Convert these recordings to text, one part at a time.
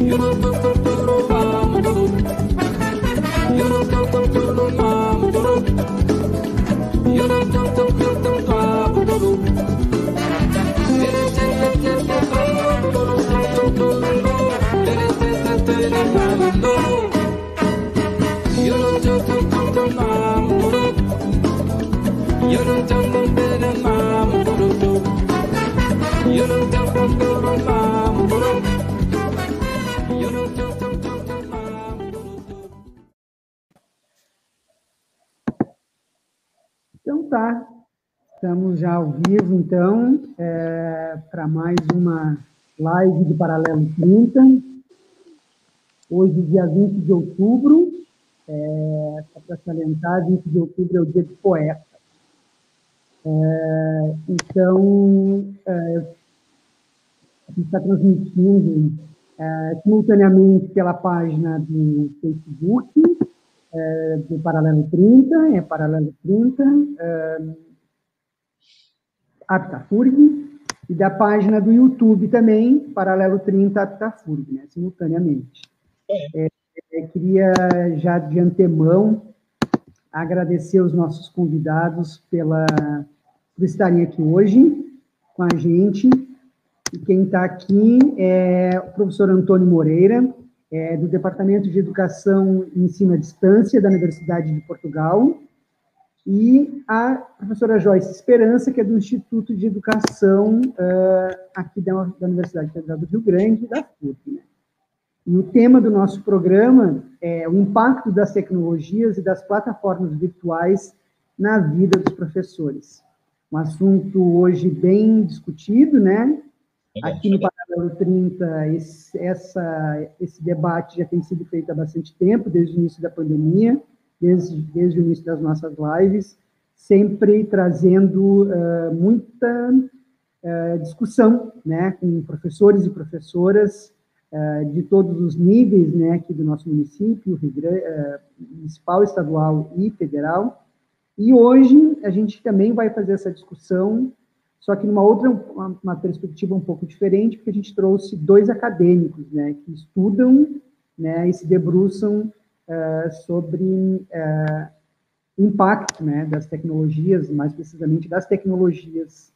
Então tá, estamos já ao vivo, então, é, para mais uma live do Paralelo 30. Hoje, dia 20 de outubro, é, para salientar, 20 de outubro é o dia do poeta. É, então, é, a gente está transmitindo é, simultaneamente pela página do Facebook, é, do Paralelo 30, é Paralelo 30, é, Aptafurg, e da página do YouTube também, Paralelo 30 Aptafurg, né, simultaneamente. É. É, queria já de antemão agradecer os nossos convidados pela, por estarem aqui hoje com a gente. E quem está aqui é o professor Antônio Moreira, é, do Departamento de Educação e Ensino à Distância da Universidade de Portugal, e a professora Joyce Esperança, que é do Instituto de Educação uh, aqui da, da, Universidade Federal do Rio Grande, da FURB. Né? E o tema do nosso programa é o impacto das tecnologias e das plataformas virtuais na vida dos professores. Um assunto hoje bem discutido, né? Aqui no 30, esse, essa, esse debate já tem sido feito há bastante tempo, desde o início da pandemia, desde, desde o início das nossas lives, sempre trazendo uh, muita uh, discussão né, com professores e professoras uh, de todos os níveis né, aqui do nosso município, municipal, estadual e federal. E hoje a gente também vai fazer essa discussão só que numa outra, uma, uma, perspectiva um pouco diferente, porque a gente trouxe dois acadêmicos, né, que estudam, né, e se debruçam uh, sobre uh, impacto, né, das tecnologias, mais precisamente das tecnologias.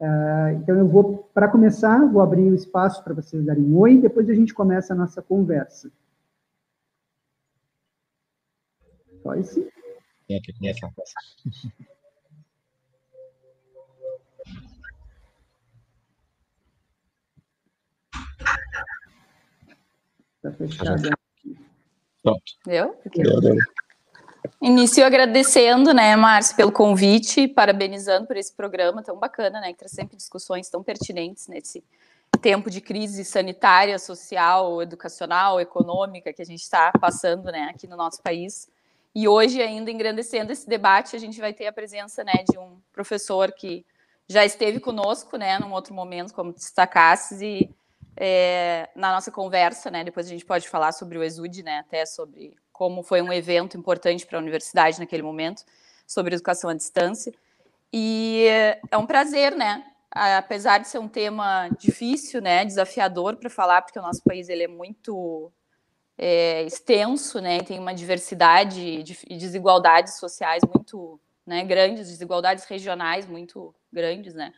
Uh, então, eu vou, para começar, vou abrir o espaço para vocês darem um oi, depois a gente começa a nossa conversa. Joyce? Quem é que conhece a Fechado. Pronto. Eu? Início agradecendo, né, Márcio, pelo convite, parabenizando por esse programa tão bacana, né, que traz sempre discussões tão pertinentes nesse tempo de crise sanitária, social, educacional, econômica que a gente está passando, né, aqui no nosso país. E hoje, ainda engrandecendo esse debate, a gente vai ter a presença, né, de um professor que já esteve conosco, né, num outro momento, como destacasses, e é, na nossa conversa, né? Depois a gente pode falar sobre o Exude, né? Até sobre como foi um evento importante para a universidade naquele momento, sobre educação à distância. E é um prazer, né? Apesar de ser um tema difícil, né? Desafiador para falar, porque o nosso país ele é muito é, extenso, né? Tem uma diversidade e desigualdades sociais muito né, grandes, desigualdades regionais muito grandes, né?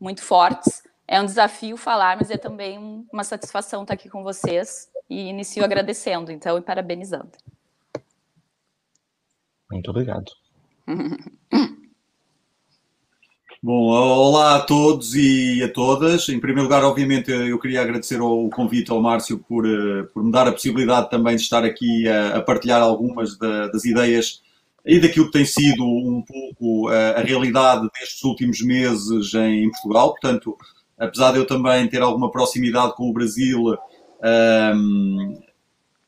Muito fortes é um desafio falar, mas é também uma satisfação estar aqui com vocês e inicio agradecendo, então, e parabenizando. Muito obrigado. Bom, olá a todos e a todas. Em primeiro lugar, obviamente, eu queria agradecer o convite ao Márcio por, eh, por me dar a possibilidade também de estar aqui a, a partilhar algumas da, das ideias e daquilo que tem sido um pouco a, a realidade destes últimos meses em Portugal. Portanto, apesar de eu também ter alguma proximidade com o Brasil, um,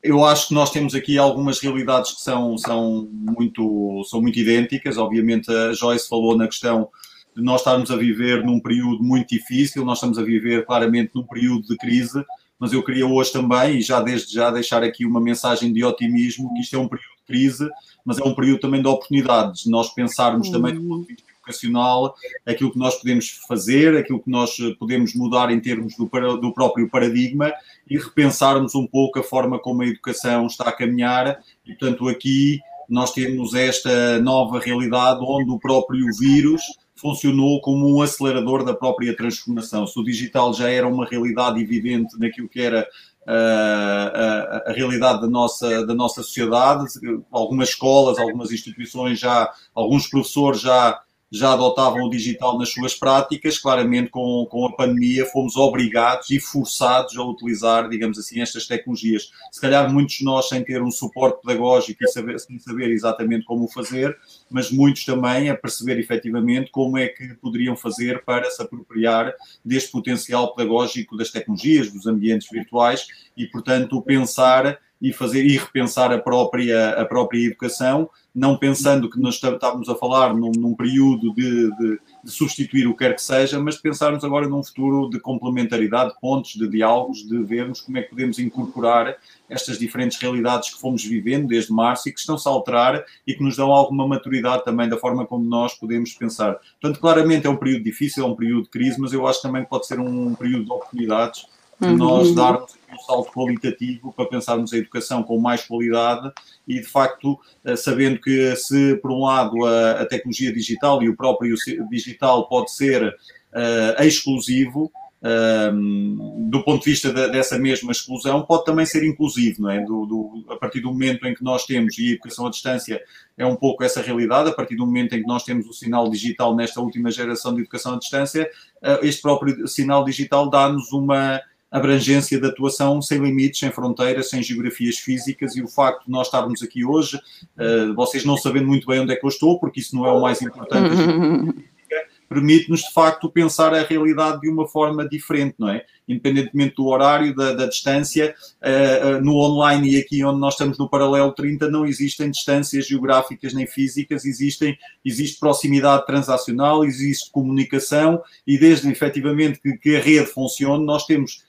eu acho que nós temos aqui algumas realidades que são, são, muito, são muito idênticas. Obviamente, a Joyce falou na questão de nós estarmos a viver num período muito difícil, nós estamos a viver claramente num período de crise, mas eu queria hoje também, e já desde já deixar aqui uma mensagem de otimismo, que isto é um período de crise, mas é um período também de oportunidades, nós pensarmos também do ponto de vista educacional, aquilo que nós podemos fazer, aquilo que nós podemos mudar em termos do, do próprio paradigma e repensarmos um pouco a forma como a educação está a caminhar. E, portanto, aqui nós temos esta nova realidade onde o próprio vírus funcionou como um acelerador da própria transformação. Se o digital já era uma realidade evidente naquilo que era uh, a, a, realidade da nossa, da nossa sociedade, algumas escolas, algumas instituições já, alguns professores já já adotavam o digital nas suas práticas, claramente com, com a pandemia fomos obrigados e forçados a utilizar, digamos assim, estas tecnologias. Se calhar muitos de nós sem ter um suporte pedagógico e saber, sem saber exatamente como fazer, mas muitos também a perceber efetivamente como é que poderiam fazer para se apropriar deste potencial pedagógico das tecnologias, dos ambientes virtuais e, portanto, pensar e fazer e repensar a própria, a própria educação, não pensando que nós estávamos a falar num, num período de, de, de, substituir o que quer que seja, mas pensarmos agora num futuro de complementaridade, de pontos, de diálogos, de vermos como é que podemos incorporar estas diferentes realidades que fomos vivendo desde março e que estão-se a alterar e que nos dão alguma maturidade também da forma como nós podemos pensar. Portanto, claramente é um período difícil, é um período de crise, mas eu acho também que pode ser um período de oportunidades de nós uhum. darmos um salto qualitativo para pensarmos a educação com mais qualidade e, de facto, eh, sabendo que se, por um lado, a, a tecnologia digital e o próprio digital pode ser uh, exclusivo, um, do ponto de vista de, dessa mesma exclusão, pode também ser inclusivo, não é? Do, do, a partir do momento em que nós temos, e a educação à distância é um pouco essa realidade, a partir do momento em que nós temos o sinal digital nesta última geração de educação à distância, uh, este próprio sinal digital dá-nos uma abrangência de atuação sem limites, sem fronteiras, sem geografias físicas. E o facto de nós estarmos aqui hoje, uh, vocês não sabendo muito bem onde é que eu estou, porque isso não é o mais importante, permite-nos de facto pensar a realidade de uma forma diferente, não é? Independentemente do horário, da, da distância, uh, uh, no online e aqui onde nós estamos no paralelo 30 não existem distâncias geográficas nem físicas, existem, existe proximidade transacional, existe comunicação. E desde efetivamente que, que a rede funcione, nós temos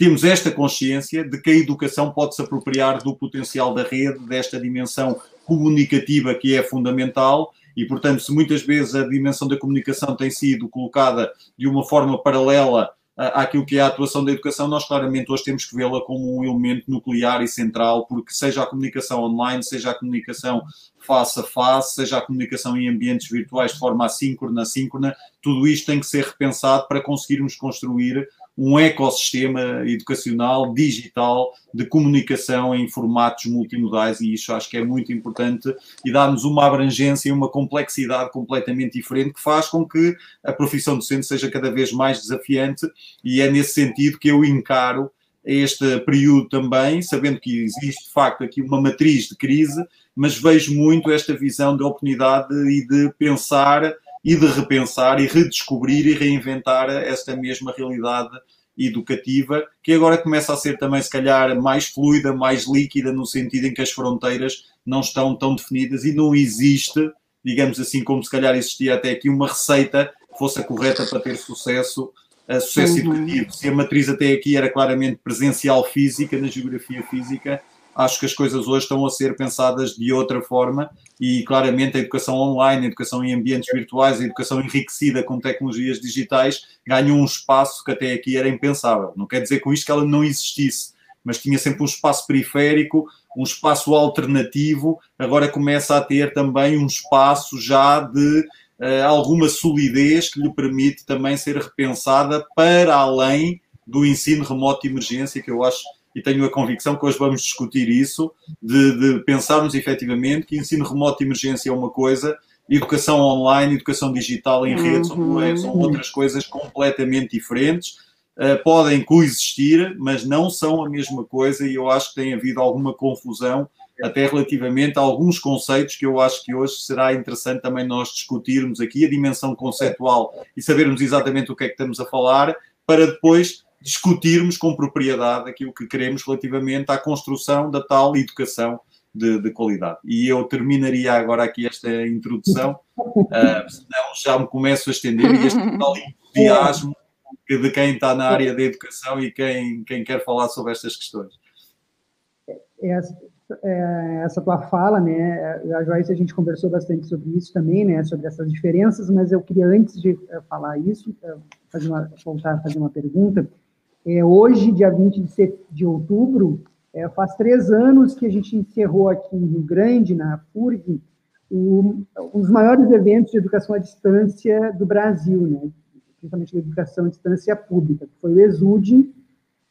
temos esta consciência de que a educação pode se apropriar do potencial da rede, desta dimensão comunicativa que é fundamental. E, portanto, se muitas vezes a dimensão da comunicação tem sido colocada de uma forma paralela àquilo que é a atuação da educação, nós claramente hoje temos que vê-la como um elemento nuclear e central, porque seja a comunicação online, seja a comunicação face a face, seja a comunicação em ambientes virtuais de forma assíncrona, assíncrona, tudo isto tem que ser repensado para conseguirmos construir um ecossistema educacional, digital, de comunicação em formatos multimodais, e isso acho que é muito importante e dá-nos uma abrangência e uma complexidade completamente diferente que faz com que a profissão docente seja cada vez mais desafiante, e é nesse sentido que eu encaro este período também, sabendo que existe de facto aqui uma matriz de crise, mas vejo muito esta visão de oportunidade e de pensar e de repensar e redescobrir e reinventar esta mesma realidade educativa, que agora começa a ser também, se calhar, mais fluida, mais líquida, no sentido em que as fronteiras não estão tão definidas e não existe, digamos assim, como se calhar existia até aqui, uma receita que fosse a correta para ter sucesso, sucesso uhum. educativo. Se a matriz até aqui era claramente presencial física, na geografia física, acho que as coisas hoje estão a ser pensadas de outra forma e claramente a educação online, a educação em ambientes virtuais, a educação enriquecida com tecnologias digitais ganhou um espaço que até aqui era impensável. Não quer dizer com isto que ela não existisse, mas tinha sempre um espaço periférico, um espaço alternativo, agora começa a ter também um espaço já de uh, alguma solidez que lhe permite também ser repensada para além do ensino remoto de emergência, que eu acho e tenho a convicção que hoje vamos discutir isso, de, de pensarmos efetivamente que ensino remoto de emergência é uma coisa, educação online, educação digital em rede são, é, são outras coisas completamente diferentes. Uh, podem coexistir, mas não são a mesma coisa, e eu acho que tem havido alguma confusão até relativamente a alguns conceitos que eu acho que hoje será interessante também nós discutirmos aqui, a dimensão conceitual e sabermos exatamente o que é que estamos a falar, para depois discutirmos com propriedade aquilo que queremos relativamente à construção da tal educação de, de qualidade. E eu terminaria agora aqui esta introdução, uh, senão já me começo a estender e este tal entusiasmo de quem está na área da educação e quem, quem quer falar sobre estas questões. É, é, essa tua fala, né? A Joyce a gente conversou bastante sobre isso também, né? Sobre essas diferenças, mas eu queria antes de é, falar isso, é, fazer uma, voltar a fazer uma pergunta. É, hoje, dia 20 de, de outubro, é, faz três anos que a gente encerrou aqui em Rio Grande, na FURG, um, um dos maiores eventos de educação à distância do Brasil, né? principalmente de educação à distância pública, que foi o ESUD,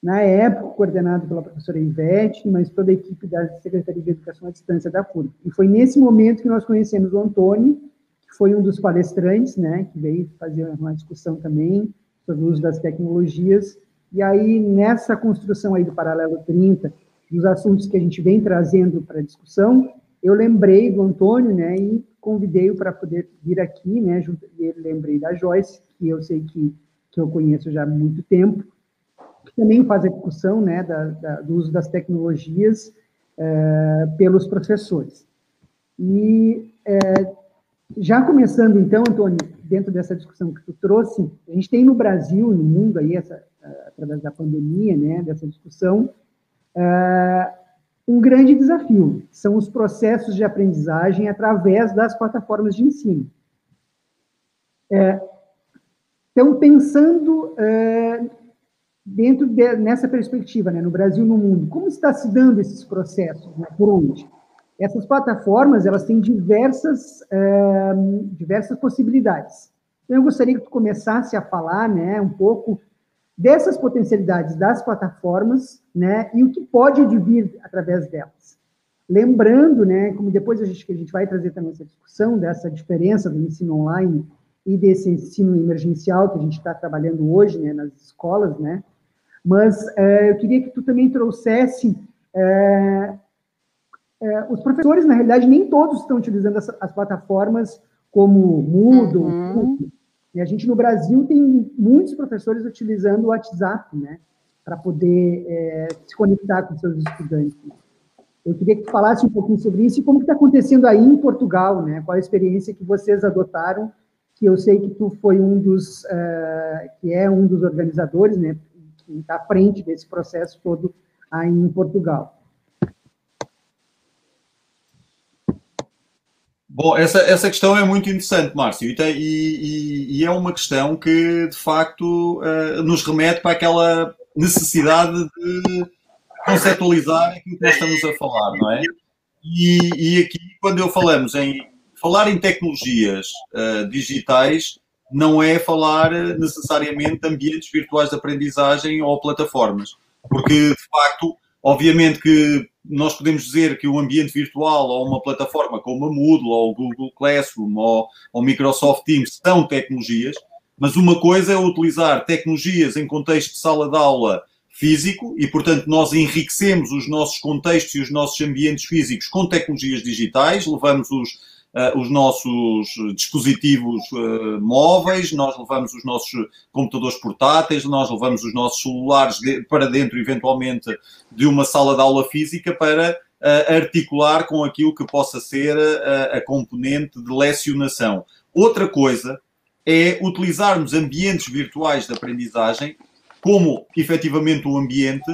na época coordenado pela professora Ivete, mas toda a equipe da Secretaria de Educação à Distância da FURG. E foi nesse momento que nós conhecemos o Antônio, que foi um dos palestrantes, né, que veio fazer uma discussão também sobre o uso das tecnologias, e aí, nessa construção aí do Paralelo 30, dos assuntos que a gente vem trazendo para discussão, eu lembrei do Antônio, né, e convidei-o para poder vir aqui, né, junto, e lembrei da Joyce, que eu sei que, que eu conheço já há muito tempo, que também faz a discussão, né, da, da, do uso das tecnologias é, pelos professores. E é, já começando, então, Antônio, dentro dessa discussão que tu trouxe, a gente tem no Brasil, no mundo aí, essa, através da pandemia, né, dessa discussão, é, um grande desafio são os processos de aprendizagem através das plataformas de ensino. É, então, pensando dentro de, nessa perspectiva, né, no Brasil no mundo, como está se dando esses processos, né, por onde? Essas plataformas, elas têm diversas, é, diversas possibilidades. Então, eu gostaria que tu começasse a falar, né, um pouco dessas potencialidades das plataformas, né, e o que pode advir através delas. Lembrando, né, como depois a gente, a gente vai trazer também essa discussão dessa diferença do ensino online e desse ensino emergencial que a gente está trabalhando hoje, né, nas escolas, né, mas é, eu queria que tu também trouxesse é, é, os professores, na realidade, nem todos estão utilizando as, as plataformas como Moodle, uhum. E a gente no Brasil tem muitos professores utilizando o WhatsApp, né, para poder é, se conectar com seus estudantes. Eu queria que tu falasse um pouquinho sobre isso e como está acontecendo aí em Portugal, né? Qual a experiência que vocês adotaram? Que eu sei que tu foi um dos, uh, que é um dos organizadores, né? Que está à frente desse processo todo aí em Portugal. Bom, essa, essa questão é muito interessante, Márcio, e, tem, e, e é uma questão que, de facto, uh, nos remete para aquela necessidade de conceptualizar aquilo que nós estamos a falar, não é? E, e aqui, quando eu falamos em falar em tecnologias uh, digitais, não é falar necessariamente de ambientes virtuais de aprendizagem ou plataformas, porque, de facto, obviamente que nós podemos dizer que o ambiente virtual ou uma plataforma como a Moodle ou o Google Classroom ou o Microsoft Teams são tecnologias, mas uma coisa é utilizar tecnologias em contexto de sala de aula físico e, portanto, nós enriquecemos os nossos contextos e os nossos ambientes físicos com tecnologias digitais, levamos os, uh, os nossos dispositivos uh, móveis, nós levamos os nossos computadores portáteis, nós levamos os nossos celulares de, para dentro, eventualmente, de uma sala de aula física para uh, articular com aquilo que possa ser a, componente de lecionação. Outra coisa é utilizarmos ambientes virtuais de aprendizagem como efetivamente o ambiente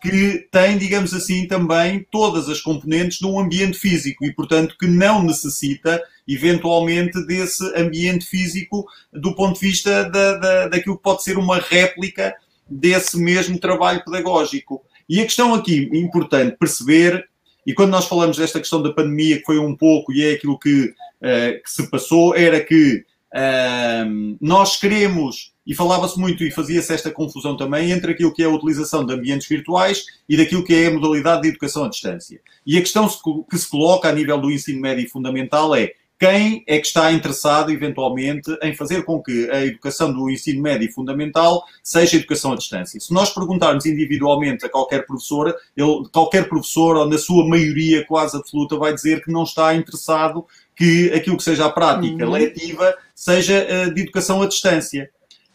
que tem, digamos assim, também todas as componentes de um ambiente físico e, portanto, que não necessita, eventualmente, desse ambiente físico do ponto de vista da, da, daquilo que pode ser uma réplica desse mesmo trabalho pedagógico. E a questão aqui, importante perceber, e quando nós falamos desta questão da pandemia, que foi um pouco, e é aquilo que, uh, que se passou, era que uh, nós queremos e falava-se muito e fazia-se esta confusão também entre aquilo que é a utilização de ambientes virtuais e daquilo que é a modalidade de educação à distância. E a questão que se coloca a nível do ensino médio e fundamental é quem é que está interessado, eventualmente, em fazer com que a educação do ensino médio e fundamental seja educação à distância. Se nós perguntarmos individualmente a qualquer professora, ele, qualquer professor, ou na sua maioria quase absoluta, vai dizer que não está interessado que aquilo que seja a prática uhum. letiva seja uh, de educação à distância.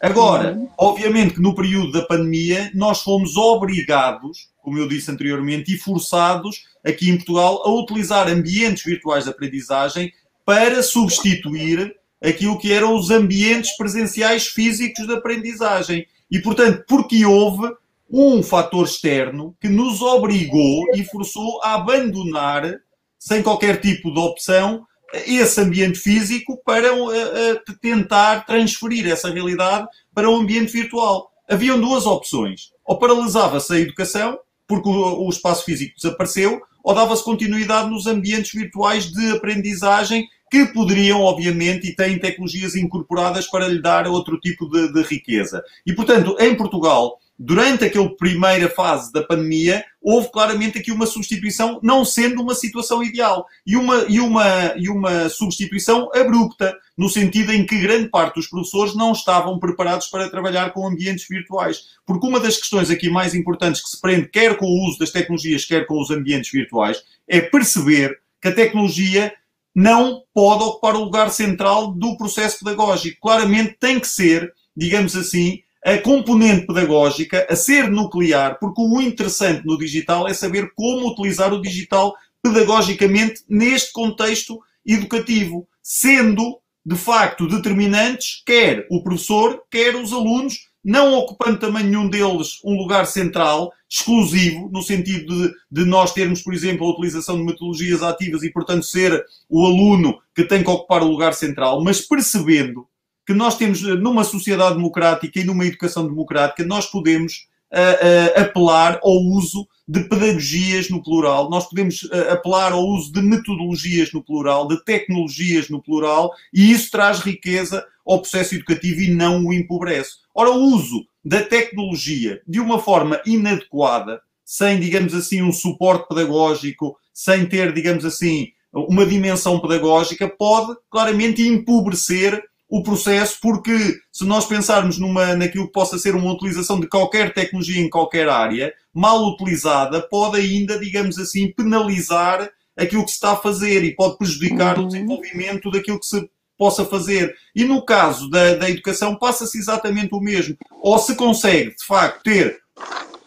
Agora, uhum. obviamente que no período da pandemia nós fomos obrigados, como eu disse anteriormente, e forçados aqui em Portugal a utilizar ambientes virtuais de aprendizagem para substituir aquilo que eram os ambientes presenciais físicos de aprendizagem. E, portanto, porque houve um fator externo que nos obrigou e forçou a abandonar, sem qualquer tipo de opção, esse ambiente físico para uh, uh, tentar transferir essa realidade para um ambiente virtual. Haviam duas opções. Ou paralisava-se a educação, porque o, espaço físico desapareceu, ou dava-se continuidade nos ambientes virtuais de aprendizagem que poderiam, obviamente, e têm tecnologias incorporadas para lhe dar outro tipo de, de riqueza. E, portanto, em Portugal, durante aquela primeira fase da pandemia, houve claramente aqui uma substituição, não sendo uma situação ideal, e uma, e uma, e uma substituição abrupta, no sentido em que grande parte dos professores não estavam preparados para trabalhar com ambientes virtuais. Porque uma das questões aqui mais importantes que se prende, quer com o uso das tecnologias, quer com os ambientes virtuais, é perceber que a tecnologia não pode ocupar o lugar central do processo pedagógico. Claramente tem que ser, digamos assim, a componente pedagógica a ser nuclear, porque o interessante no digital é saber como utilizar o digital pedagogicamente neste contexto educativo, sendo de facto determinantes quer o professor, quer os alunos, não ocupando também nenhum deles um lugar central, exclusivo, no sentido de, de, nós termos, por exemplo, a utilização de metodologias ativas e, portanto, ser o aluno que tem que ocupar o lugar central, mas percebendo que nós temos numa sociedade democrática e numa educação democrática, nós podemos uh, uh, apelar ao uso de pedagogias no plural, nós podemos uh, apelar ao uso de metodologias no plural, de tecnologias no plural, e isso traz riqueza ao processo educativo e não o empobrece. Ora, o uso da tecnologia de uma forma inadequada, sem, digamos assim, um suporte pedagógico, sem ter, digamos assim, uma dimensão pedagógica, pode claramente empobrecer o processo, porque se nós pensarmos numa, naquilo que possa ser uma utilização de qualquer tecnologia em qualquer área, mal utilizada, pode ainda, digamos assim, penalizar aquilo que se está a fazer e pode prejudicar uhum. o desenvolvimento daquilo que se possa fazer. E no caso da, da educação, passa-se exatamente o mesmo. Ou se consegue, de facto, ter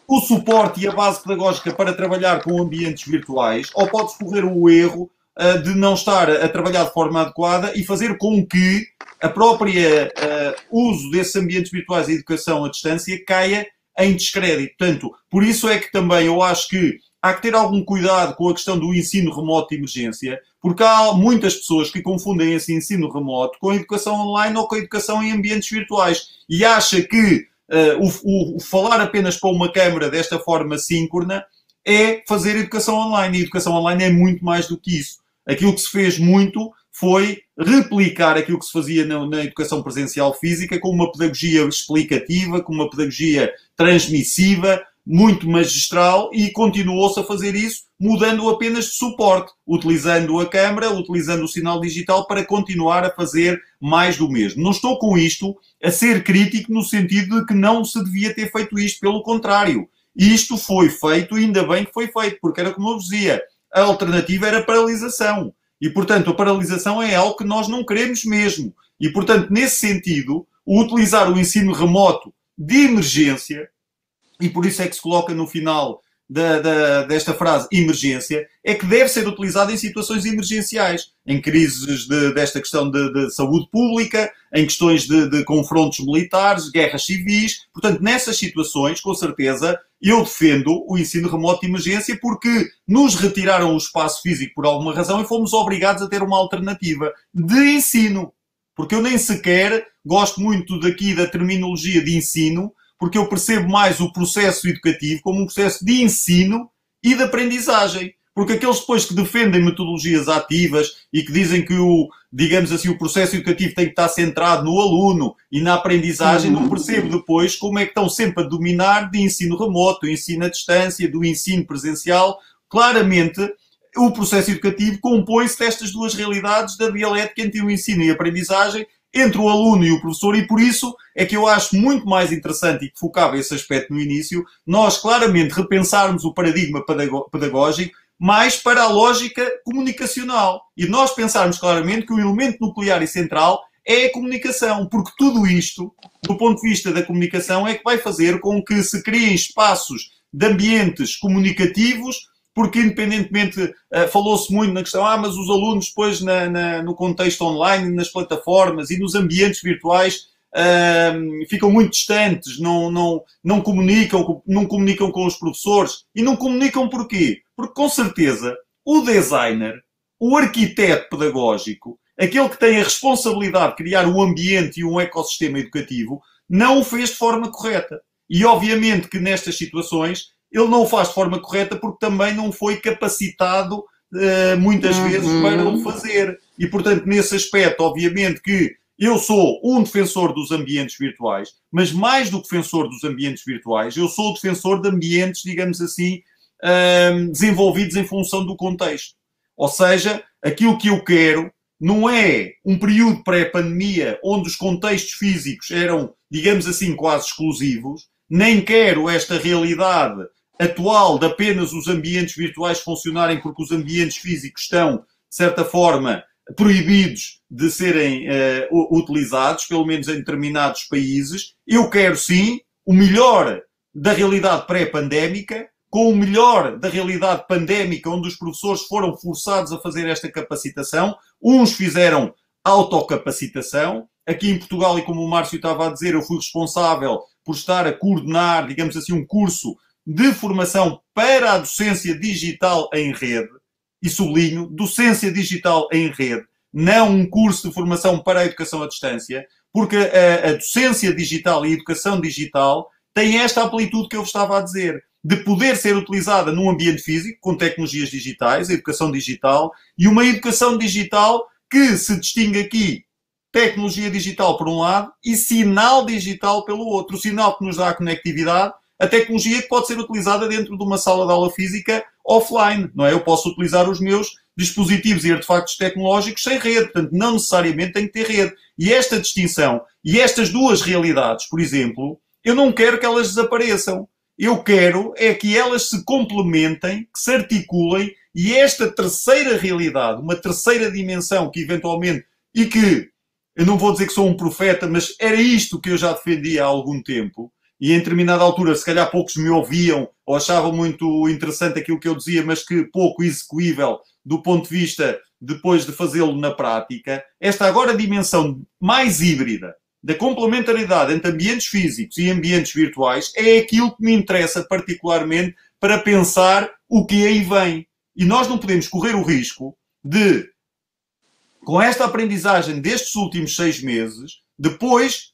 o suporte e a base pedagógica para trabalhar com ambientes virtuais, ou pode-se correr o erro uh, de não estar a trabalhar de forma adequada e fazer com que a própria uh, uso desses ambientes virtuais e educação à distância caia em descrédito. Portanto, por isso é que também eu acho que há que ter algum cuidado com a questão do ensino remoto de emergência, porque há muitas pessoas que confundem esse ensino remoto com a educação online ou com a educação em ambientes virtuais e acha que uh, o, o, falar apenas para uma câmara desta forma síncrona é fazer educação online. E educação online é muito mais do que isso. Aquilo que se fez muito foi replicar aquilo que se fazia na, na, educação presencial física com uma pedagogia explicativa, com uma pedagogia transmissiva, muito magistral e continuou-se a fazer isso mudando apenas de suporte, utilizando a câmara, utilizando o sinal digital para continuar a fazer mais do mesmo. Não estou com isto a ser crítico no sentido de que não se devia ter feito isto, pelo contrário. Isto foi feito, ainda bem que foi feito, porque era como eu dizia, a alternativa era paralisação. E, portanto, a paralisação é algo que nós não queremos mesmo. E, portanto, nesse sentido, utilizar o ensino remoto de emergência, e por isso é que se coloca no final da, da, desta frase emergência, é que deve ser utilizado em situações emergenciais, em crises de, desta questão de, de, saúde pública, em questões de, de confrontos militares, guerras civis. Portanto, nessas situações, com certeza, eu defendo o ensino remoto de emergência porque nos retiraram o espaço físico por alguma razão e fomos obrigados a ter uma alternativa de ensino. Porque eu nem sequer gosto muito daqui da terminologia de ensino, porque eu percebo mais o processo educativo como um processo de ensino e de aprendizagem. Porque aqueles depois que defendem metodologias ativas e que dizem que o, digamos assim, o processo educativo tem que estar centrado no aluno e na aprendizagem, não percebo depois como é que estão sempre a dominar de ensino remoto, do ensino à distância, do ensino presencial. Claramente, o processo educativo compõe-se destas duas realidades da dialética entre o ensino e a aprendizagem, entre o aluno e o professor, e por isso é que eu acho muito mais interessante e que focava esse aspecto no início, nós claramente repensarmos o paradigma pedagógico mais para a lógica comunicacional. E nós pensarmos claramente que o elemento nuclear e central é a comunicação, porque tudo isto, do ponto de vista da comunicação, é que vai fazer com que se criem espaços de ambientes comunicativos, porque independentemente, uh, falou-se muito na questão, ah, mas os alunos depois na, na, no contexto online, nas plataformas e nos ambientes virtuais uh, ficam muito distantes, não, não, não, comunicam, não comunicam com os professores. E não comunicam porquê? Porque, com certeza, o designer, o arquiteto pedagógico, aquele que tem a responsabilidade de criar um ambiente e um ecossistema educativo, não o fez de forma correta. E, obviamente, que nestas situações ele não o faz de forma correta porque também não foi capacitado uh, muitas uhum. vezes para o fazer. E, portanto, nesse aspecto, obviamente que eu sou um defensor dos ambientes virtuais, mas mais do que defensor dos ambientes virtuais, eu sou defensor de ambientes, digamos assim, um, desenvolvidos em função do contexto. Ou seja, aquilo que eu quero não é um período pré-pandemia onde os contextos físicos eram, digamos assim, quase exclusivos, nem quero esta realidade atual de apenas os ambientes virtuais funcionarem porque os ambientes físicos estão, de certa forma, proibidos de serem uh, utilizados, pelo menos em determinados países. Eu quero sim o melhor da realidade pré-pandémica, com o melhor da realidade pandémica, onde os professores foram forçados a fazer esta capacitação. Uns fizeram autocapacitação. Aqui em Portugal, e como o Márcio estava a dizer, eu fui responsável por estar a coordenar, digamos assim, um curso de formação para a docência digital em rede e sublinho, docência digital em rede, não um curso de formação para a educação à distância, porque a, a docência digital e a educação digital têm esta amplitude que eu vos estava a dizer, de poder ser utilizada num ambiente físico, com tecnologias digitais, a educação digital, e uma educação digital que se distingue aqui tecnologia digital por um lado e sinal digital pelo outro. O sinal que nos dá a conectividade, a tecnologia que pode ser utilizada dentro de uma sala de aula física offline, não é? Eu posso utilizar os meus dispositivos e artefactos tecnológicos sem rede, portanto, não necessariamente tem que ter rede. E esta distinção e estas duas realidades, por exemplo, eu não quero que elas desapareçam. Eu quero é que elas se complementem, que se articulem e esta terceira realidade, uma terceira dimensão que eventualmente, e que eu não vou dizer que sou um profeta, mas era isto que eu já defendia há algum tempo, e em determinada altura, se calhar poucos me ouviam ou achavam muito interessante aquilo que eu dizia, mas que pouco execuível do ponto de vista depois de fazê-lo na prática, esta agora dimensão mais híbrida da complementaridade entre ambientes físicos e ambientes virtuais é aquilo que me interessa particularmente para pensar o que aí vem. E nós não podemos correr o risco de, com esta aprendizagem destes últimos seis meses, depois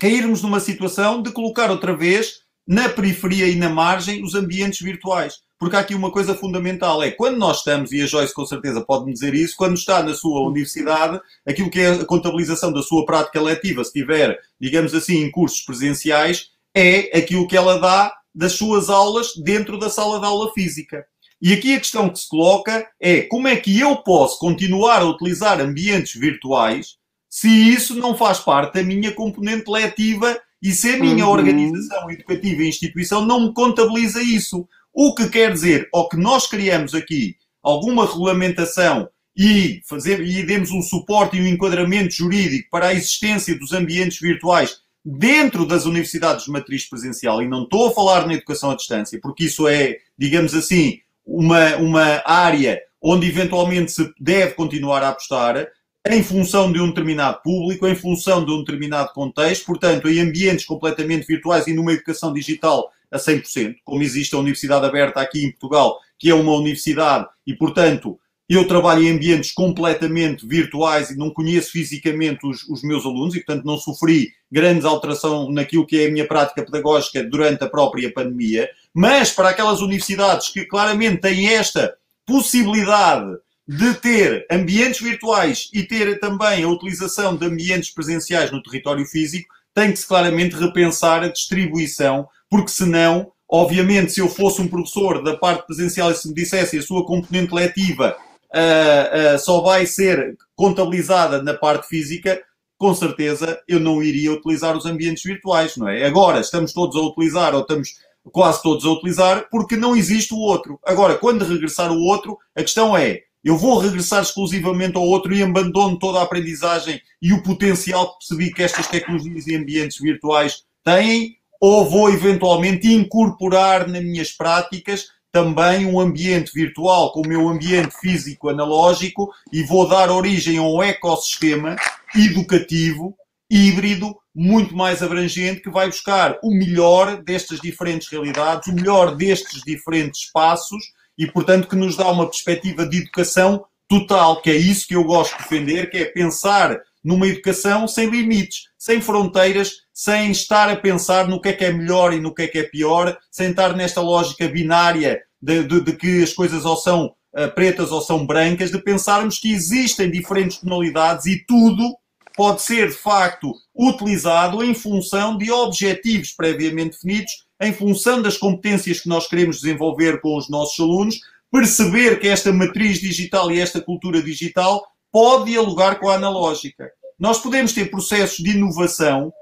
cairmos numa situação de colocar outra vez na periferia e na margem os ambientes virtuais. Porque há aqui uma coisa fundamental, é quando nós estamos, e a Joyce com certeza pode-me dizer isso, quando está na sua universidade, aquilo que é a contabilização da sua prática letiva, se tiver, digamos assim, em cursos presenciais, é aquilo que ela dá das suas aulas dentro da sala de aula física. E aqui a questão que se coloca é como é que eu posso continuar a utilizar ambientes virtuais se isso não faz parte da minha componente letiva e se a minha uhum. organização educativa e instituição não me contabiliza isso. O que quer dizer, ou que nós criamos aqui alguma regulamentação e, fazer, e demos um suporte e um enquadramento jurídico para a existência dos ambientes virtuais dentro das universidades de matriz presencial, e não estou a falar na educação à distância, porque isso é, digamos assim, uma, uma área onde eventualmente se deve continuar a apostar, em função de um determinado público, em função de um determinado contexto, portanto, em ambientes completamente virtuais e numa educação digital a 100%, como existe a Universidade Aberta aqui em Portugal, que é uma universidade, e portanto, eu trabalho em ambientes completamente virtuais e não conheço fisicamente os, os meus alunos e, portanto, não sofri grandes alteração naquilo que é a minha prática pedagógica durante a própria pandemia, mas para aquelas universidades que claramente têm esta possibilidade de ter ambientes virtuais e ter também a utilização de ambientes presenciais no território físico, tem que se claramente repensar a distribuição, porque senão, obviamente, se eu fosse um professor da parte presencial e se me dissesse a sua componente letiva uh, uh, só vai ser contabilizada na parte física, com certeza eu não iria utilizar os ambientes virtuais, não é? Agora estamos todos a utilizar, ou estamos quase todos a utilizar, porque não existe o outro. Agora, quando regressar o outro, a questão é, eu vou regressar exclusivamente ao outro e abandono toda a aprendizagem e o potencial que percebi que estas tecnologias e ambientes virtuais têm, ou vou eventualmente incorporar nas minhas práticas também um ambiente virtual com o meu ambiente físico analógico e vou dar origem a um ecossistema educativo híbrido muito mais abrangente que vai buscar o melhor destas diferentes realidades, o melhor destes diferentes espaços e, portanto, que nos dá uma perspectiva de educação total, que é isso que eu gosto de defender, que é pensar numa educação sem limites, sem fronteiras, sem estar a pensar no que é que é melhor e no que é que é pior, sem estar nesta lógica binária de, de, de que as coisas ou são uh, pretas ou são brancas, de pensarmos que existem diferentes tonalidades e tudo pode ser, de facto, utilizado em função de objetivos previamente definidos, em função das competências que nós queremos desenvolver com os nossos alunos, perceber que esta matriz digital e esta cultura digital pode dialogar com a analógica. Nós podemos ter processos de inovação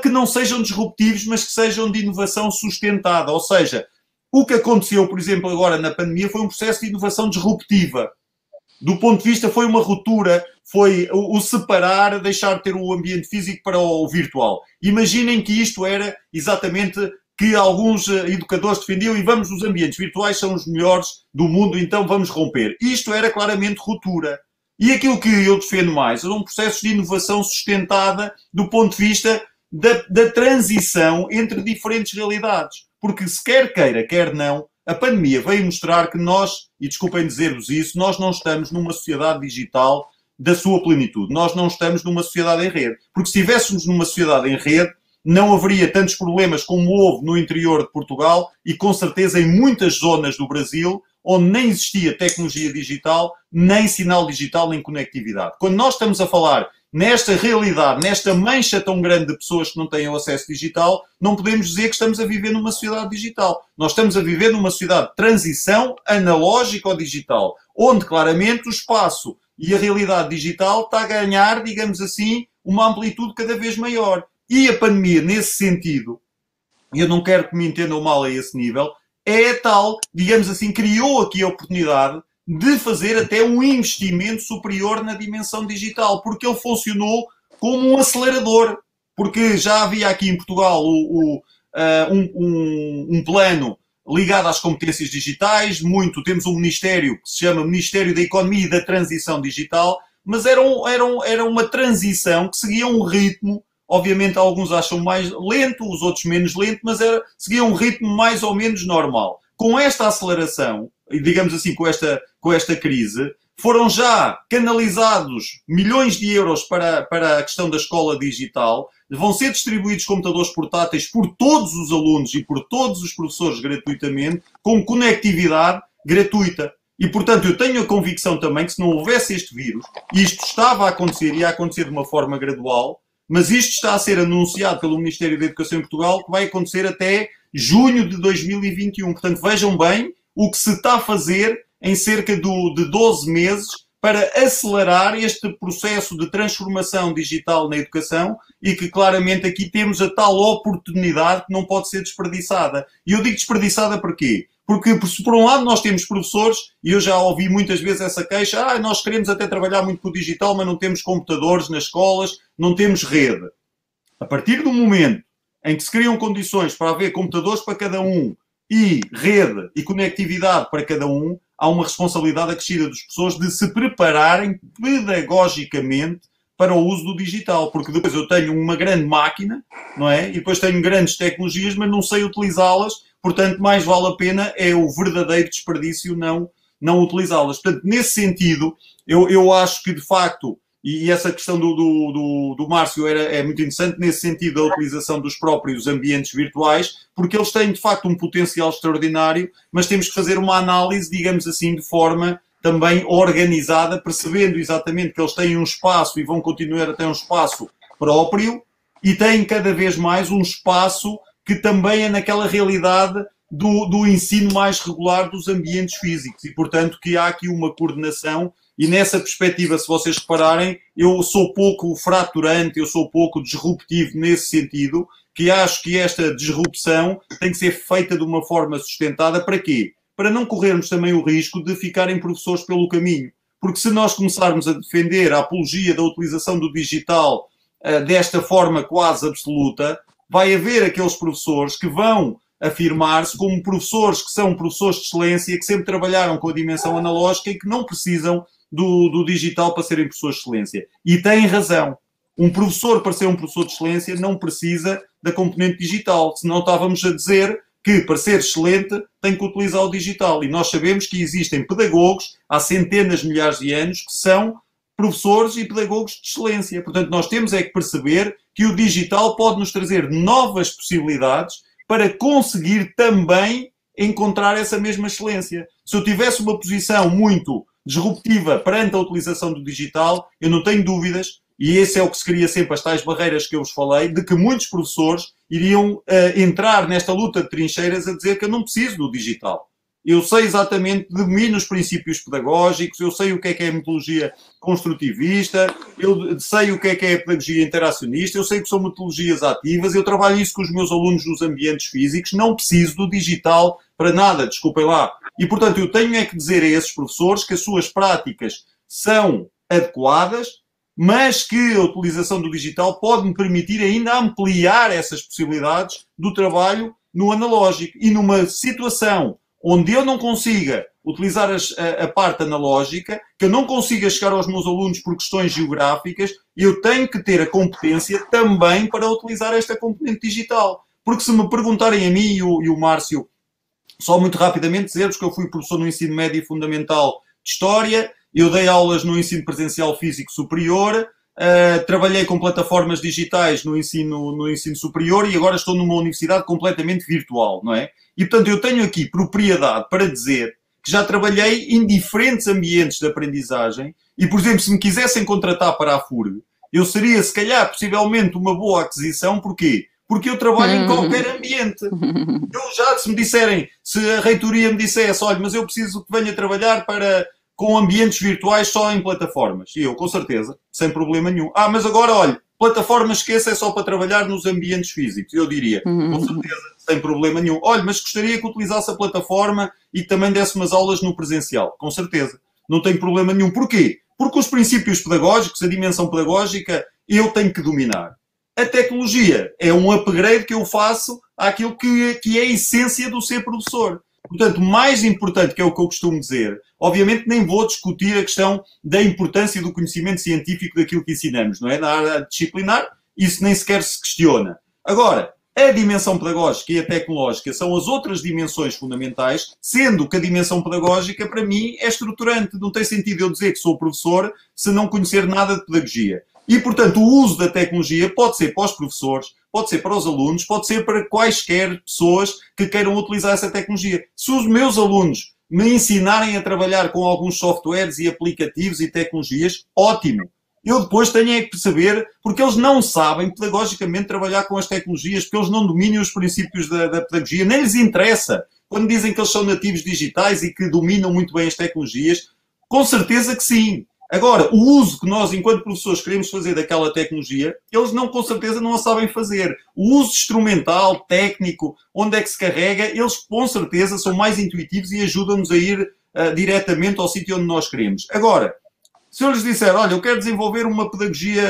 que não sejam disruptivos, mas que sejam de inovação sustentada. Ou seja, o que aconteceu, por exemplo, agora na pandemia foi um processo de inovação disruptiva do ponto de vista, foi uma ruptura, foi o, separar, deixar de ter o ambiente físico para o virtual. Imaginem que isto era exatamente que alguns eh, educadores defendiam e vamos, os ambientes virtuais são os melhores do mundo, então vamos romper. Isto era claramente ruptura. E aquilo que eu defendo mais é um processo de inovação sustentada do ponto de vista da, da transição entre diferentes realidades. Porque se quer queira, quer não, a pandemia veio mostrar que nós, e desculpem dizer-vos isso, nós não estamos numa sociedade digital da sua plenitude. Nós não estamos numa sociedade em rede. Porque se estivéssemos numa sociedade em rede, não haveria tantos problemas como houve no interior de Portugal e com certeza em muitas zonas do Brasil, onde nem existia tecnologia digital, nem sinal digital, nem conectividade. Quando nós estamos a falar nesta realidade, nesta mancha tão grande de pessoas que não têm acesso digital, não podemos dizer que estamos a viver numa sociedade digital. Nós estamos a viver numa sociedade de transição analógica ou digital, onde claramente o espaço e a realidade digital está a ganhar, digamos assim, uma amplitude cada vez maior. E a pandemia, nesse sentido, eu não quero que me entendam mal a esse nível, é tal, digamos assim, criou aqui a oportunidade de fazer até um investimento superior na dimensão digital, porque ele funcionou como um acelerador. Porque já havia aqui em Portugal o, o, uh, um, um, um, plano ligado às competências digitais, muito. Temos um ministério que se chama Ministério da Economia e da Transição Digital, mas era, um, era, era uma transição que seguia um ritmo. Obviamente, alguns acham mais lento, os outros menos lento, mas era, seguia um ritmo mais ou menos normal. Com esta aceleração, digamos assim, com esta, com esta crise, foram já canalizados milhões de euros para, para a questão da escola digital, vão ser distribuídos computadores portáteis por todos os alunos e por todos os professores gratuitamente, com conectividade gratuita. E, portanto, eu tenho a convicção também que se não houvesse este vírus, isto estava a acontecer e a acontecer de uma forma gradual, mas isto está a ser anunciado pelo Ministério da Educação em Portugal que vai acontecer até junho de 2021. Portanto, vejam bem o que se está a fazer em cerca do, de 12 meses para acelerar este processo de transformação digital na educação e que claramente aqui temos a tal oportunidade que não pode ser desperdiçada. E eu digo desperdiçada porquê? Porque, por um lado nós temos professores, e eu já ouvi muitas vezes essa queixa, ah, nós queremos até trabalhar muito com o digital, mas não temos computadores nas escolas, não temos rede. A partir do momento em que se criam condições para haver computadores para cada um, e rede e conectividade para cada um, há uma responsabilidade acrescida das pessoas de se prepararem pedagogicamente para o uso do digital, porque depois eu tenho uma grande máquina, não é? E depois tenho grandes tecnologias, mas não sei utilizá-las, portanto, mais vale a pena é o verdadeiro desperdício não, não utilizá-las. Portanto, nesse sentido, eu, eu acho que de facto e, essa questão do, do, do, do Márcio era, é muito interessante nesse sentido da utilização dos próprios ambientes virtuais, porque eles têm de facto um potencial extraordinário, mas temos que fazer uma análise, digamos assim, de forma também organizada, percebendo exatamente que eles têm um espaço e vão continuar a ter um espaço próprio e têm cada vez mais um espaço que também é naquela realidade do, do ensino mais regular dos ambientes físicos e, portanto, que há aqui uma coordenação e nessa perspectiva, se vocês repararem, eu sou pouco fraturante, eu sou pouco disruptivo nesse sentido, que acho que esta disrupção tem que ser feita de uma forma sustentada. Para quê? Para não corrermos também o risco de ficarem professores pelo caminho. Porque se nós começarmos a defender a apologia da utilização do digital uh, desta forma quase absoluta, vai haver aqueles professores que vão afirmar-se como professores que são professores de excelência, que sempre trabalharam com a dimensão analógica e que não precisam do, do digital para serem pessoas de excelência. E têm razão. Um professor, para ser um professor de excelência, não precisa da componente digital, senão estávamos a dizer que, para ser excelente, tem que utilizar o digital. E nós sabemos que existem pedagogos há centenas de milhares de anos que são professores e pedagogos de excelência. Portanto, nós temos é que perceber que o digital pode nos trazer novas possibilidades para conseguir também encontrar essa mesma excelência. Se eu tivesse uma posição muito disruptiva perante a utilização do digital, eu não tenho dúvidas e esse é o que se cria sempre, as tais barreiras que eu vos falei, de que muitos professores iriam uh, entrar nesta luta de trincheiras a dizer que eu não preciso do digital. Eu sei exatamente, domino os princípios pedagógicos, eu sei o que é que é a metodologia construtivista, eu sei o que é que é a pedagogia interacionista, eu sei que são metodologias ativas, eu trabalho isso com os meus alunos nos ambientes físicos, não preciso do digital para nada, desculpem lá. E, portanto, eu tenho é que dizer a esses professores que as suas práticas são adequadas, mas que a utilização do digital pode me permitir ainda ampliar essas possibilidades do trabalho no analógico. E numa situação onde eu não consiga utilizar a, a, parte analógica, que eu não consiga chegar aos meus alunos por questões geográficas, eu tenho que ter a competência também para utilizar esta componente digital. Porque se me perguntarem a mim e o, e o Márcio, só muito rapidamente dizer-vos que eu fui professor no ensino médio e fundamental de História, eu dei aulas no ensino presencial físico superior, uh, trabalhei com plataformas digitais no ensino, no ensino superior e agora estou numa universidade completamente virtual, não é? E portanto eu tenho aqui propriedade para dizer que já trabalhei em diferentes ambientes de aprendizagem e, por exemplo, se me quisessem contratar para a FURG, eu seria, se calhar, possivelmente uma boa aquisição. Porquê? Porque eu trabalho em qualquer ambiente. Eu já, se me disserem, se a reitoria me dissesse, olha, mas eu preciso que venha trabalhar para com ambientes virtuais só em plataformas. E eu, com certeza, sem problema nenhum. Ah, mas agora, olha, plataformas esqueça é só para trabalhar nos ambientes físicos. Eu diria, uhum. com certeza, sem problema nenhum. Olha, mas gostaria que utilizasse a plataforma e também desse umas aulas no presencial. Com certeza. Não tem problema nenhum. Porquê? Porque os princípios pedagógicos, a dimensão pedagógica, eu tenho que dominar. A tecnologia é um upgrade que eu faço àquilo que, que é a essência do ser professor. Portanto, mais importante, que é o que eu costumo dizer, obviamente nem vou discutir a questão da importância do conhecimento científico daquilo que ensinamos, não é? Na área disciplinar, isso nem sequer se questiona. Agora, a dimensão pedagógica e a tecnológica são as outras dimensões fundamentais, sendo que a dimensão pedagógica, para mim, é estruturante. Não tem sentido eu dizer que sou professor se não conhecer nada de pedagogia. E, portanto, o uso da tecnologia pode ser para os professores, pode ser para os alunos, pode ser para quaisquer pessoas que queiram utilizar essa tecnologia. Se os meus alunos me ensinarem a trabalhar com alguns softwares e aplicativos e tecnologias, ótimo. Eu depois tenho é que saber, porque eles não sabem pedagogicamente trabalhar com as tecnologias, porque eles não dominam os princípios da, da pedagogia, nem lhes interessa. Quando dizem que eles são nativos digitais e que dominam muito bem as tecnologias, com certeza que sim. Agora, o uso que nós, enquanto professores, queremos fazer daquela tecnologia, eles não, com certeza, não a sabem fazer. O uso instrumental, técnico, onde é que se carrega, eles, com certeza, são mais intuitivos e ajudam-nos a ir uh, diretamente ao sítio onde nós queremos. Agora, se eu lhes disser, olha, eu quero desenvolver uma pedagogia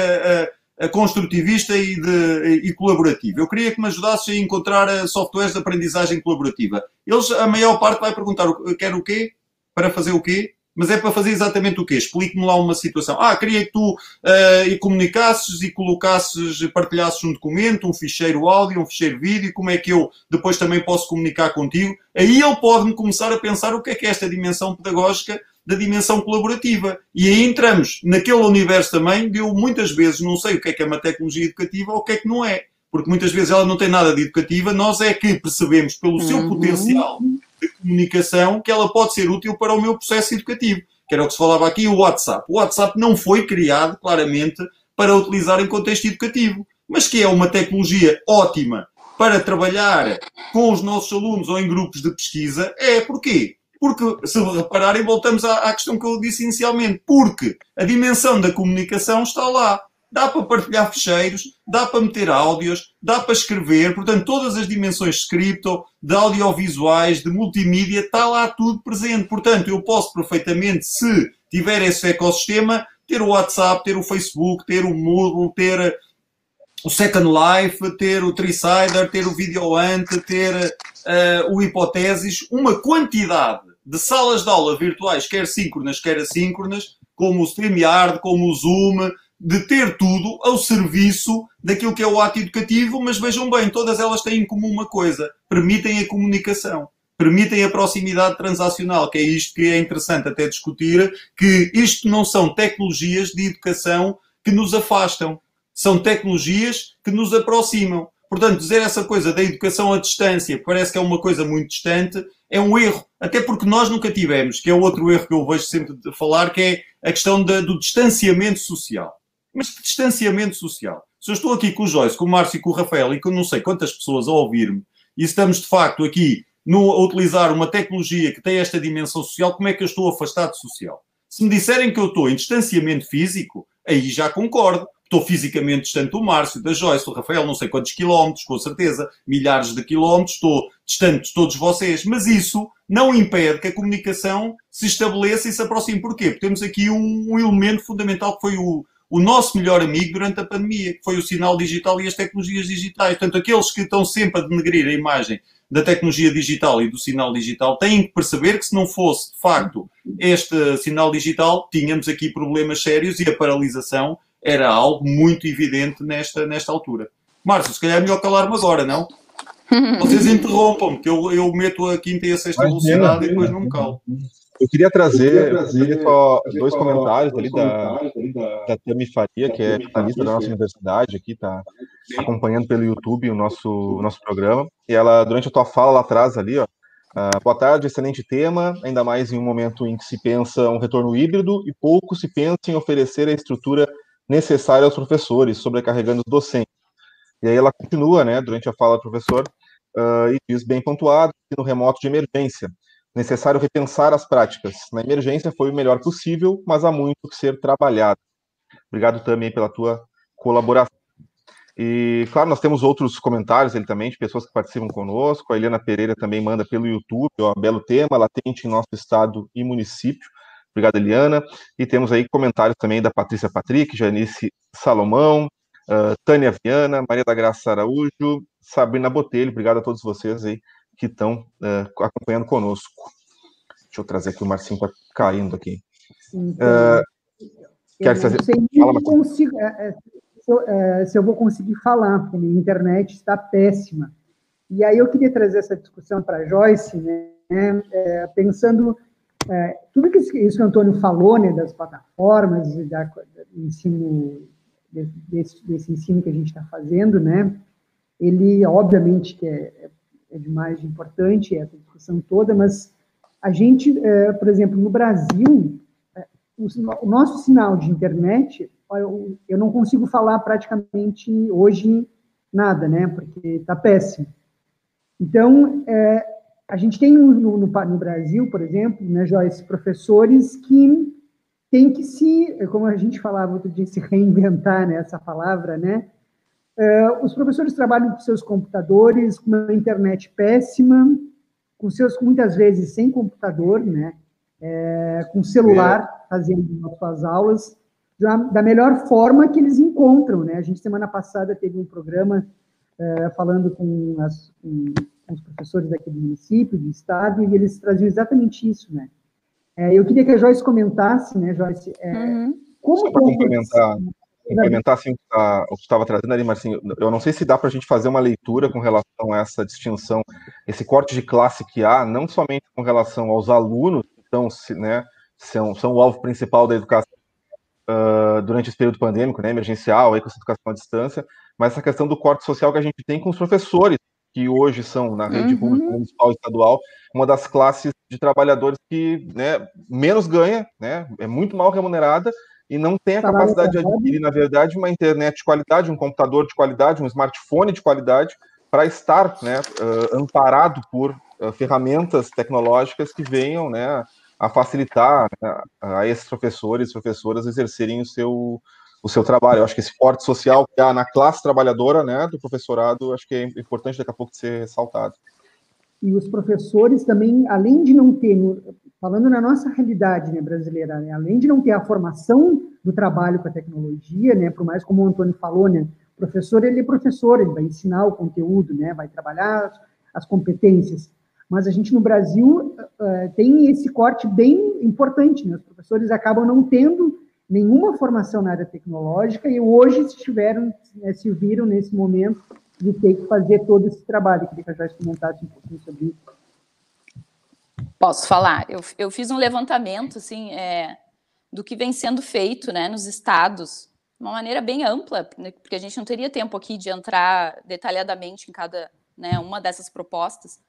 uh, construtivista e, de, e colaborativa, eu queria que me ajudasses a encontrar softwares de aprendizagem colaborativa. Eles, a maior parte, vai perguntar, quer o quê? Para fazer o quê? Mas é para fazer exatamente o quê? Explique-me lá uma situação. Ah, queria que tu uh, e comunicasses e colocasses, partilhasses um documento, um ficheiro áudio, um ficheiro vídeo, como é que eu depois também posso comunicar contigo? Aí ele pode-me começar a pensar o que é que é esta dimensão pedagógica da dimensão colaborativa. E aí entramos naquele universo também de eu muitas vezes não sei o que é que é uma tecnologia educativa ou o que é que não é. Porque muitas vezes ela não tem nada de educativa, nós é que percebemos pelo seu uhum. potencial de comunicação que ela pode ser útil para o meu processo educativo. Que era o que se falava aqui, o WhatsApp. O WhatsApp não foi criado, claramente, para utilizar em contexto educativo, mas que é uma tecnologia ótima para trabalhar com os nossos alunos ou em grupos de pesquisa. É porquê? Porque, se repararem, voltamos à, à questão que eu disse inicialmente. Porque a dimensão da comunicação está lá dá para partilhar ficheiros, dá para meter áudios, dá para escrever, portanto, todas as dimensões de scripto, de audiovisuais, de multimídia, está lá tudo presente. Portanto, eu posso perfeitamente, se tiver esse ecossistema, ter o WhatsApp, ter o Facebook, ter o Moodle, ter o Second Life, ter o Tricider, ter o VideoAnt, ter uh, o Hipoteses, uma quantidade de salas de aula virtuais, quer síncronas, quer assíncronas, como o StreamYard, como o Zoom, de ter tudo ao serviço daquilo que é o ato educativo, mas vejam bem, todas elas têm em comum uma coisa: permitem a comunicação, permitem a proximidade transacional, que é isto que é interessante até discutir, que isto não são tecnologias de educação que nos afastam, são tecnologias que nos aproximam. Portanto, dizer essa coisa da educação à distância, que parece que é uma coisa muito distante, é um erro. Até porque nós nunca tivemos, que é outro erro que eu vejo sempre de falar, que é a questão da, do distanciamento social. Mas que distanciamento social? Se eu estou aqui com o Joyce, com o Márcio e com o Rafael e com não sei quantas pessoas a ouvir-me, e estamos de facto aqui no, a utilizar uma tecnologia que tem esta dimensão social, como é que eu estou afastado social? Se me disserem que eu estou em distanciamento físico, aí já concordo estou fisicamente distante do Márcio, da Joyce, do Rafael, não sei quantos quilómetros, com certeza, milhares de quilómetros, estou distante de todos vocês, mas isso não impede que a comunicação se estabeleça e se aproxime. Porquê? Porque temos aqui um, um elemento fundamental que foi o, o nosso melhor amigo durante a pandemia, que foi o sinal digital e as tecnologias digitais. Portanto, aqueles que estão sempre a denegrir a imagem da tecnologia digital e do sinal digital têm que perceber que se não fosse, de facto, este sinal digital, tínhamos aqui problemas sérios e a paralisação era algo muito evidente nesta, nesta altura. Márcio, se calhar é melhor calar-me agora, não? Vocês interrompam-me, que eu, eu meto a quinta e a sexta velocidade e depois não me calo. Eu queria trazer, eu queria só dois comentários ali da, da Tami Faria, que é finalista da nossa universidade aqui, está acompanhando pelo YouTube o nosso, o nosso programa. E ela, durante a tua fala lá atrás ali, ó, uh, boa tarde, excelente tema, ainda mais em um momento em que se pensa um retorno híbrido e pouco se pensa em oferecer a estrutura necessária aos professores, sobrecarregando os docentes. E aí ela continua, né, durante a fala do professor, uh, e diz bem pontuado no remoto de emergência, necessário repensar as práticas. Na emergência foi o melhor possível, mas há muito que ser trabalhado. Obrigado também pela tua colaboração. E, claro, nós temos outros comentários ele também, de pessoas que participam conosco. A Eliana Pereira também manda pelo YouTube, ó, belo tema, latente em nosso estado e município. Obrigado, Eliana. E temos aí comentários também da Patrícia Patrick, Janice Salomão, uh, Tânia Viana, Maria da Graça Araújo, Sabrina Botelho. Obrigado a todos vocês aí que estão uh, acompanhando conosco. Deixa eu trazer aqui o Marcinho para caindo aqui. Então, uh, quer fazer? Fala, consigo, é, é, se, eu, é, se eu vou conseguir falar, porque a minha internet está péssima. E aí eu queria trazer essa discussão para a Joyce, né, é, pensando é, tudo que isso, que o Antônio falou, né, das plataformas e da, do ensino, desse, desse, ensino que a gente está fazendo, né, ele, obviamente, que é, é demais de importante essa discussão toda, mas a gente, é, por exemplo, no Brasil, é, o, o, nosso sinal de internet, eu, eu não consigo falar praticamente hoje nada, né, porque está péssimo. Então, é, a gente tem no, no, no, Brasil, por exemplo, né, Joyce, professores que têm que se, como a gente falava outro dia, se reinventar, né, essa palavra, né? Uh, os professores trabalham com seus computadores, com uma internet péssima, com seus, muitas vezes, sem computador, né? É, com celular, é. fazendo as suas aulas, da, da melhor forma que eles encontram, né? A gente, semana passada, teve um programa uh, falando com as... Com, com os professores daqui do município, do estado, e eles traziam exatamente isso, né? É, eu queria que a Joyce comentasse, né, Joyce, é, uhum. como... Só para complementar, complementar assim, o que estava trazendo ali, assim, eu não sei se dá para a gente fazer uma leitura com relação a essa distinção, esse corte de classe que há, não somente com relação aos alunos, que estão, né, são, são o alvo principal da educação uh, durante esse período pandêmico, né, emergencial, aí com essa educação à distância, mas essa questão do corte social que a gente tem com os professores, que hoje são na rede uhum. pública municipal e estadual, uma das classes de trabalhadores que né, menos ganha, né, é muito mal remunerada e não tem a capacidade de adquirir, na verdade, uma internet de qualidade, um computador de qualidade, um smartphone de qualidade para estar né, uh, amparado por uh, ferramentas tecnológicas que venham né, a facilitar né, a esses professores e professoras exercerem o seu, o seu trabalho. Eu acho que esse corte social que há na classe trabalhadora, né, do professorado, acho que é importante daqui a pouco ser ressaltado. E os professores também, além de não ter, falando na nossa realidade né, brasileira, né, além de não ter a formação do trabalho com a tecnologia, né, por mais como o Antônio falou, né, o professor ele é professor, ele vai ensinar o conteúdo, né, vai trabalhar as competências. Mas a gente no Brasil uh, tem esse corte bem importante, né, os professores acabam não tendo nenhuma formação na área tecnológica e hoje se tiveram, né, se viram nesse momento de ter que fazer todo esse trabalho. Eu queria que a Joyce comentasse um pouquinho sobre isso. Posso falar. Eu, eu fiz um levantamento, assim, é, do que vem sendo feito, né, nos estados, de uma maneira bem ampla, né, porque a gente não teria tempo aqui de entrar detalhadamente em cada, né, uma dessas propostas,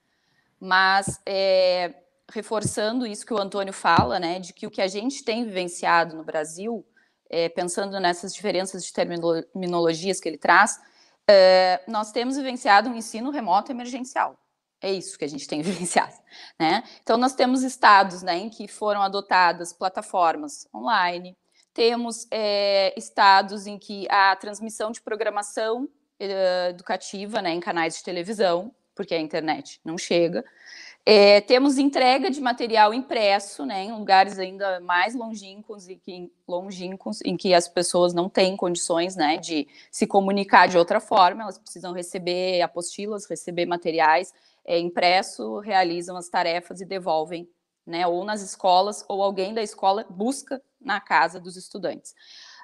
mas é, reforçando isso que o Antônio fala, né, de que o que a gente tem vivenciado no Brasil, é, pensando nessas diferenças de terminologias que ele traz, é, nós temos vivenciado um ensino remoto emergencial. É isso que a gente tem vivenciado, né? Então nós temos estados, né, em que foram adotadas plataformas online, temos é, estados em que a transmissão de programação é, educativa, né, em canais de televisão, porque a internet não chega. É, temos entrega de material impresso, né, em lugares ainda mais longínquos e que, longínquos, em que as pessoas não têm condições, né, de se comunicar de outra forma, elas precisam receber apostilas, receber materiais é, impresso, realizam as tarefas e devolvem, né, ou nas escolas, ou alguém da escola busca na casa dos estudantes.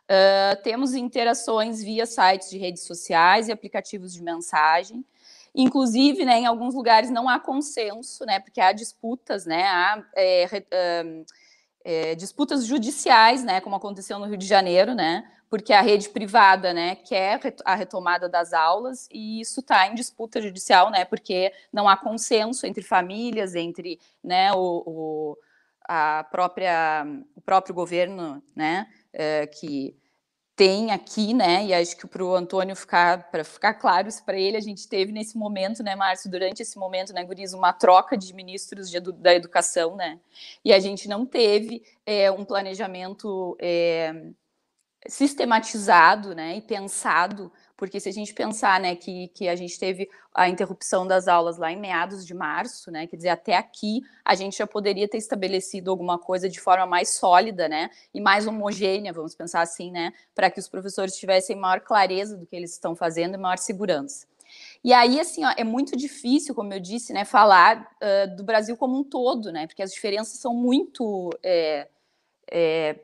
Uh, temos interações via sites de redes sociais e aplicativos de mensagem. Inclusive, né, em alguns lugares não há consenso, né, porque há disputas, né, há é, é, disputas judiciais, né, como aconteceu no Rio de Janeiro, né, porque a rede privada, né, quer a retomada das aulas e isso está em disputa judicial, né, porque não há consenso entre famílias, entre, né, o, o a própria, o próprio governo, né, é, que tem aqui, né, e acho que para o Antônio ficar, para ficar claro isso para ele, a gente teve nesse momento, né, Márcio, durante esse momento, né, Guriz, uma troca de ministros de, da educação, né, e a gente não teve é, um planejamento é, sistematizado né, e pensado, porque se a gente pensar né, que, que a gente teve a interrupção das aulas lá em meados de março, né, quer dizer, até aqui a gente já poderia ter estabelecido alguma coisa de forma mais sólida né, e mais homogênea, vamos pensar assim, né, para que os professores tivessem maior clareza do que eles estão fazendo e maior segurança. E aí, assim, ó, é muito difícil, como eu disse, né, falar uh, do Brasil como um todo, né, porque as diferenças são muito é, é,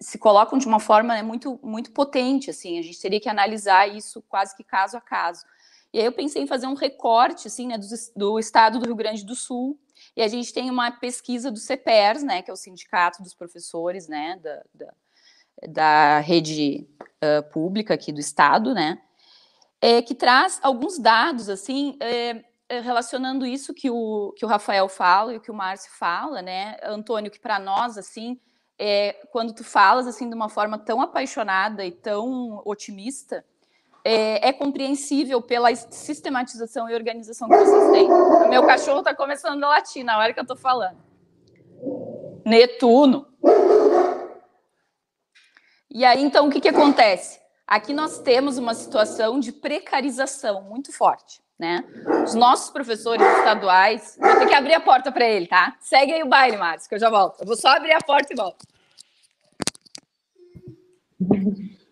se, colocam de uma forma né, muito, muito potente, assim, a gente teria que analisar isso quase que caso a caso. E aí eu pensei em fazer um recorte, assim, né, do, do estado do Rio Grande do Sul, e a gente tem uma pesquisa do CEPERS, né, que é o Sindicato dos Professores, né, da, da, da rede uh, pública aqui do estado, né, é, que traz alguns dados, assim, é, relacionando isso que o, que o Rafael fala e o que o Márcio fala, né, Antônio, que para nós, assim, é, quando tu falas assim de uma forma tão apaixonada e tão otimista, é, é, compreensível pela sistematização e organização que vocês têm. O meu cachorro está começando a latir na hora que eu estou falando. Netuno. E aí, então, o que, que acontece? Aqui nós temos uma situação de precarização muito forte. Né? Os nossos professores estaduais, vou ter que abrir a porta para ele, tá? Segue aí o baile, Márcio, que eu já volto. Eu vou só abrir a porta e volto.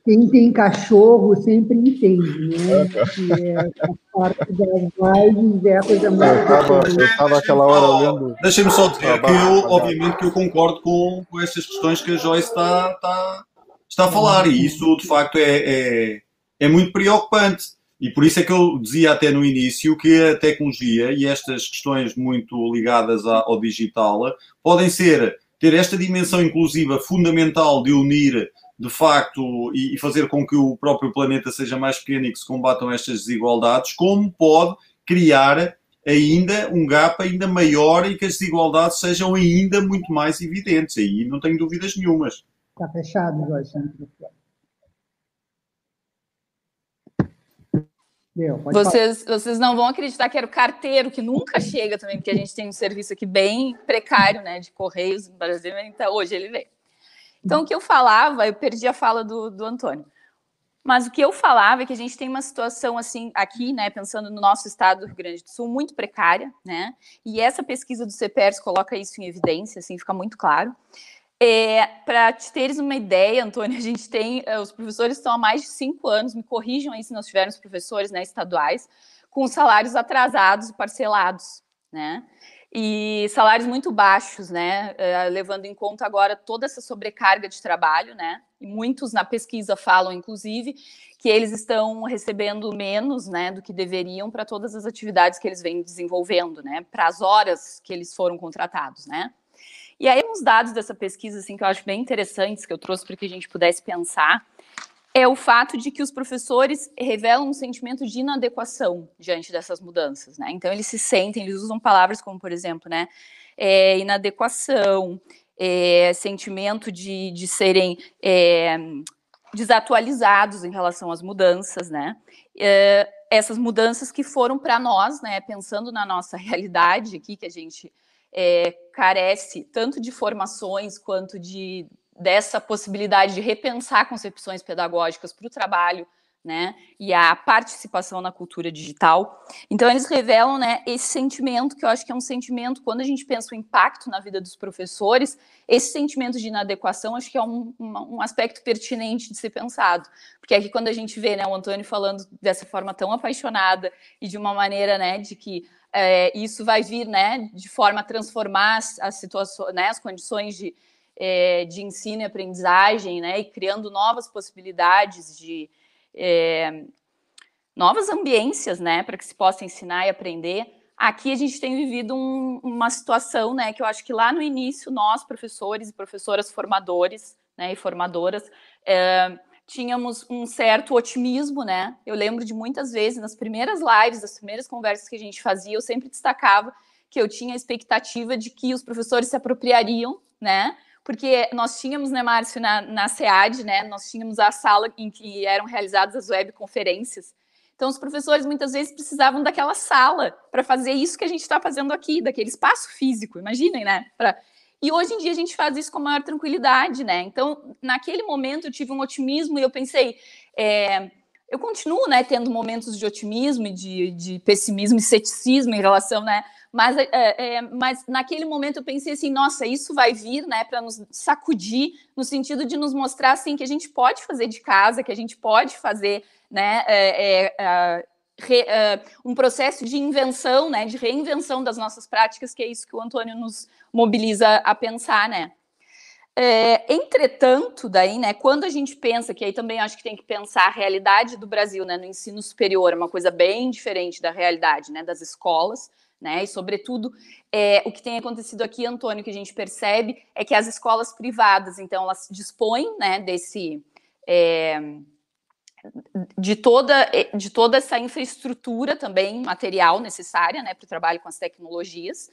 Quem tem cachorro sempre entende, né? Que é a parte das lives é a coisa mais. Eu estava aquela hora olhando. Deixa-me só dizer que eu, obviamente, que eu concordo com, com essas questões que a Joyce está, está, está a falar, e isso de facto é, é, é muito preocupante. E por isso é que eu dizia até no início que a tecnologia e estas questões muito ligadas ao digital podem ser, ter esta dimensão inclusiva fundamental de unir de facto e fazer com que o próprio planeta seja mais pequeno e que se combatam estas desigualdades, como pode criar ainda um gap ainda maior e que as desigualdades sejam ainda muito mais evidentes. Aí não tenho dúvidas nenhumas. Está fechado, Jorge. Vocês, vocês não vão acreditar que era o carteiro que nunca chega também, porque a gente tem um serviço aqui bem precário, né, de correios no Brasil, então hoje ele veio. Então, o que eu falava, eu perdi a fala do, do Antônio. Mas o que eu falava é que a gente tem uma situação assim aqui, né, pensando no nosso estado do Rio Grande do Sul, muito precária, né? E essa pesquisa do CPERS coloca isso em evidência, assim, fica muito claro. É, Para te teres uma ideia, Antônio, a gente tem, eh, os professores estão há mais de cinco anos, me corrijam aí se nós tivermos professores né, estaduais, com salários atrasados e parcelados, né? E salários muito baixos, né? Uh, levando em conta agora toda essa sobrecarga de trabalho, né? E muitos na pesquisa falam, inclusive, que eles estão recebendo menos, né, do que deveriam para todas as atividades que eles vêm desenvolvendo, né? Para as horas que eles foram contratados, né? E aí, uns dados dessa pesquisa, assim, que eu acho bem interessantes, que eu trouxe para que a gente pudesse pensar, é o fato de que os professores revelam um sentimento de inadequação diante dessas mudanças, né? Então eles se sentem, eles usam palavras como, por exemplo, né, é, inadequação, é, sentimento de, de serem é, desatualizados em relação às mudanças, né? É, essas mudanças que foram para nós, né? Pensando na nossa realidade aqui, que a gente é, carece tanto de formações quanto de dessa possibilidade de repensar concepções pedagógicas para o trabalho, né, e a participação na cultura digital. Então eles revelam, né, esse sentimento que eu acho que é um sentimento quando a gente pensa o impacto na vida dos professores, esse sentimento de inadequação acho que é um, um, aspecto pertinente de ser pensado, porque aqui quando a gente vê, né, o Antônio falando dessa forma tão apaixonada e de uma maneira, né, de que é, isso vai vir, né, de forma a transformar as situações, né, as condições de é, de ensino e aprendizagem, né, e criando novas possibilidades de é, novas ambiências, né, para que se possa ensinar e aprender. Aqui a gente tem vivido um, uma situação, né, que eu acho que lá no início nós, professores e professoras formadores, né, e formadoras, é, tínhamos um certo otimismo, né? Eu lembro de muitas vezes nas primeiras lives, nas primeiras conversas que a gente fazia, eu sempre destacava que eu tinha a expectativa de que os professores se apropriariam, né, porque nós tínhamos, né, Márcio, na, na SEAD, né, nós tínhamos a sala em que eram realizadas as webconferências. Então, os professores muitas vezes precisavam daquela sala para fazer isso que a gente está fazendo aqui, daquele espaço físico, imaginem, né? Pra... E hoje em dia a gente faz isso com maior tranquilidade, né? Então, naquele momento eu tive um otimismo e eu pensei, é, eu continuo, né, tendo momentos de otimismo e de, de pessimismo e ceticismo em relação, né, mas, é, é, mas naquele momento eu pensei assim, nossa, isso vai vir, né, para nos sacudir, no sentido de nos mostrar, assim, que a gente pode fazer de casa, que a gente pode fazer, né, é, é, é re, é, um processo de invenção, né, de reinvenção das nossas práticas, que é isso que o Antônio nos mobiliza a pensar, né. É, entretanto, daí, né, quando a gente pensa, que aí também acho que tem que pensar a realidade do Brasil, né, no ensino superior, é uma coisa bem diferente da realidade, né, das escolas, né? E, sobretudo, é, o que tem acontecido aqui, Antônio, que a gente percebe é que as escolas privadas, então, elas dispõem né, desse. É, de toda, de toda essa infraestrutura também material necessária né, para o trabalho com as tecnologias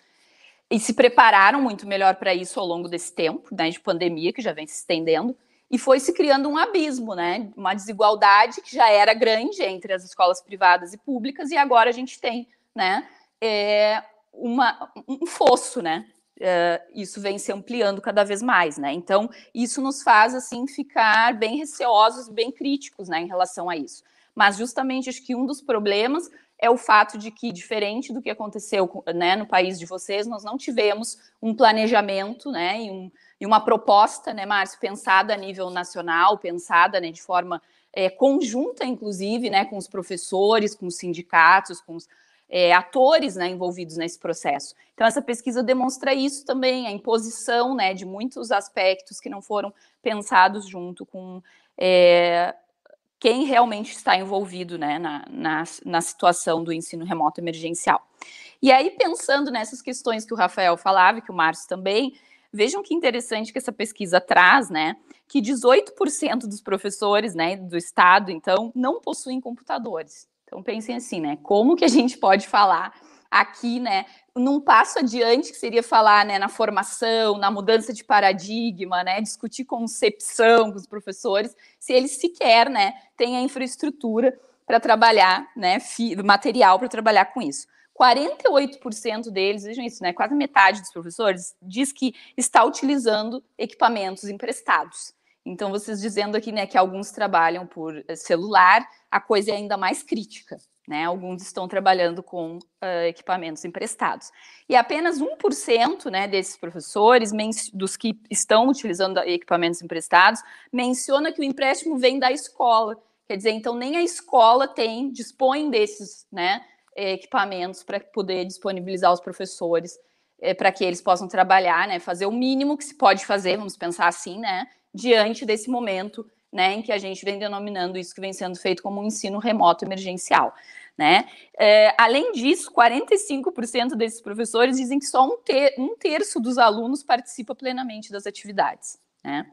e se prepararam muito melhor para isso ao longo desse tempo né, de pandemia que já vem se estendendo e foi se criando um abismo, né, uma desigualdade que já era grande entre as escolas privadas e públicas e agora a gente tem, né, é uma, um fosso, né? É, isso vem se ampliando cada vez mais, né? Então, isso nos faz, assim, ficar bem receosos, bem críticos, né, em relação a isso. Mas, justamente, acho que um dos problemas é o fato de que, diferente do que aconteceu né, no país de vocês, nós não tivemos um planejamento né, e, um, e uma proposta, né, Márcio, pensada a nível nacional, pensada né, de forma é, conjunta, inclusive, né, com os professores, com os sindicatos, com os é, atores né, envolvidos nesse processo. Então, essa pesquisa demonstra isso também, a imposição né, de muitos aspectos que não foram pensados junto com é, quem realmente está envolvido né, na, na, na, situação do ensino remoto emergencial. E aí, pensando nessas questões que o Rafael falava, e que o Márcio também, vejam que interessante que essa pesquisa traz, né? Que 18% dos professores né, do Estado, então, não possuem computadores. Então pensem assim, né? Como que a gente pode falar aqui, né, num passo adiante que seria falar, né, na formação, na mudança de paradigma, né, discutir concepção com os professores, se eles sequer, né, têm a infraestrutura para trabalhar, né, material para trabalhar com isso. 48% deles, vejam isso, né, quase metade dos professores diz que está utilizando equipamentos emprestados. Então, vocês dizendo aqui né, que alguns trabalham por eh, celular, a coisa é ainda mais crítica. Né? Alguns estão trabalhando com uh, equipamentos emprestados. E apenas 1% né, desses professores, dos que estão utilizando equipamentos emprestados, menciona que o empréstimo vem da escola. Quer dizer, então nem a escola tem, dispõe desses né, equipamentos para poder disponibilizar aos professores é, para que eles possam trabalhar, né, fazer o mínimo que se pode fazer, vamos pensar assim, né, diante desse momento, né, em que a gente vem denominando isso que vem sendo feito como um ensino remoto emergencial, né. É, além disso, 45% desses professores dizem que só um, ter, um terço dos alunos participa plenamente das atividades, né.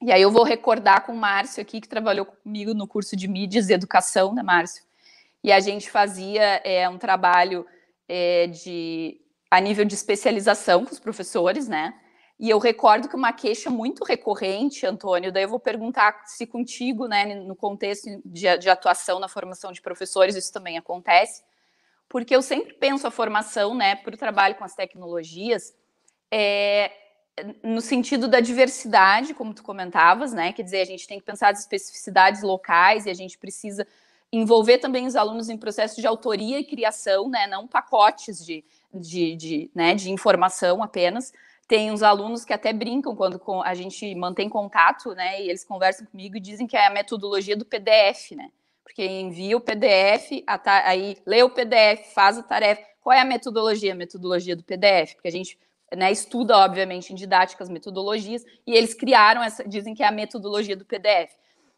E aí eu vou recordar com o Márcio aqui, que trabalhou comigo no curso de mídias e educação, né, Márcio? E a gente fazia é, um trabalho é, de a nível de especialização com os professores, né? E eu recordo que uma queixa muito recorrente, Antônio, daí eu vou perguntar se contigo, né, no contexto de, de atuação na formação de professores, isso também acontece, porque eu sempre penso a formação, né, para o trabalho com as tecnologias, é, no sentido da diversidade, como tu comentavas, né, quer dizer, a gente tem que pensar as especificidades locais e a gente precisa envolver também os alunos em processo de autoria e criação, né, não pacotes de, de, de, né, de informação apenas. Tem uns alunos que até brincam quando a gente mantém contato, né, e eles conversam comigo e dizem que é a metodologia do PDF, né, porque envia o PDF, aí lê o PDF, faz a tarefa. Qual é a metodologia? A metodologia do PDF, porque a gente né, estuda, obviamente, em didáticas metodologias, e eles criaram essa, dizem que é a metodologia do PDF.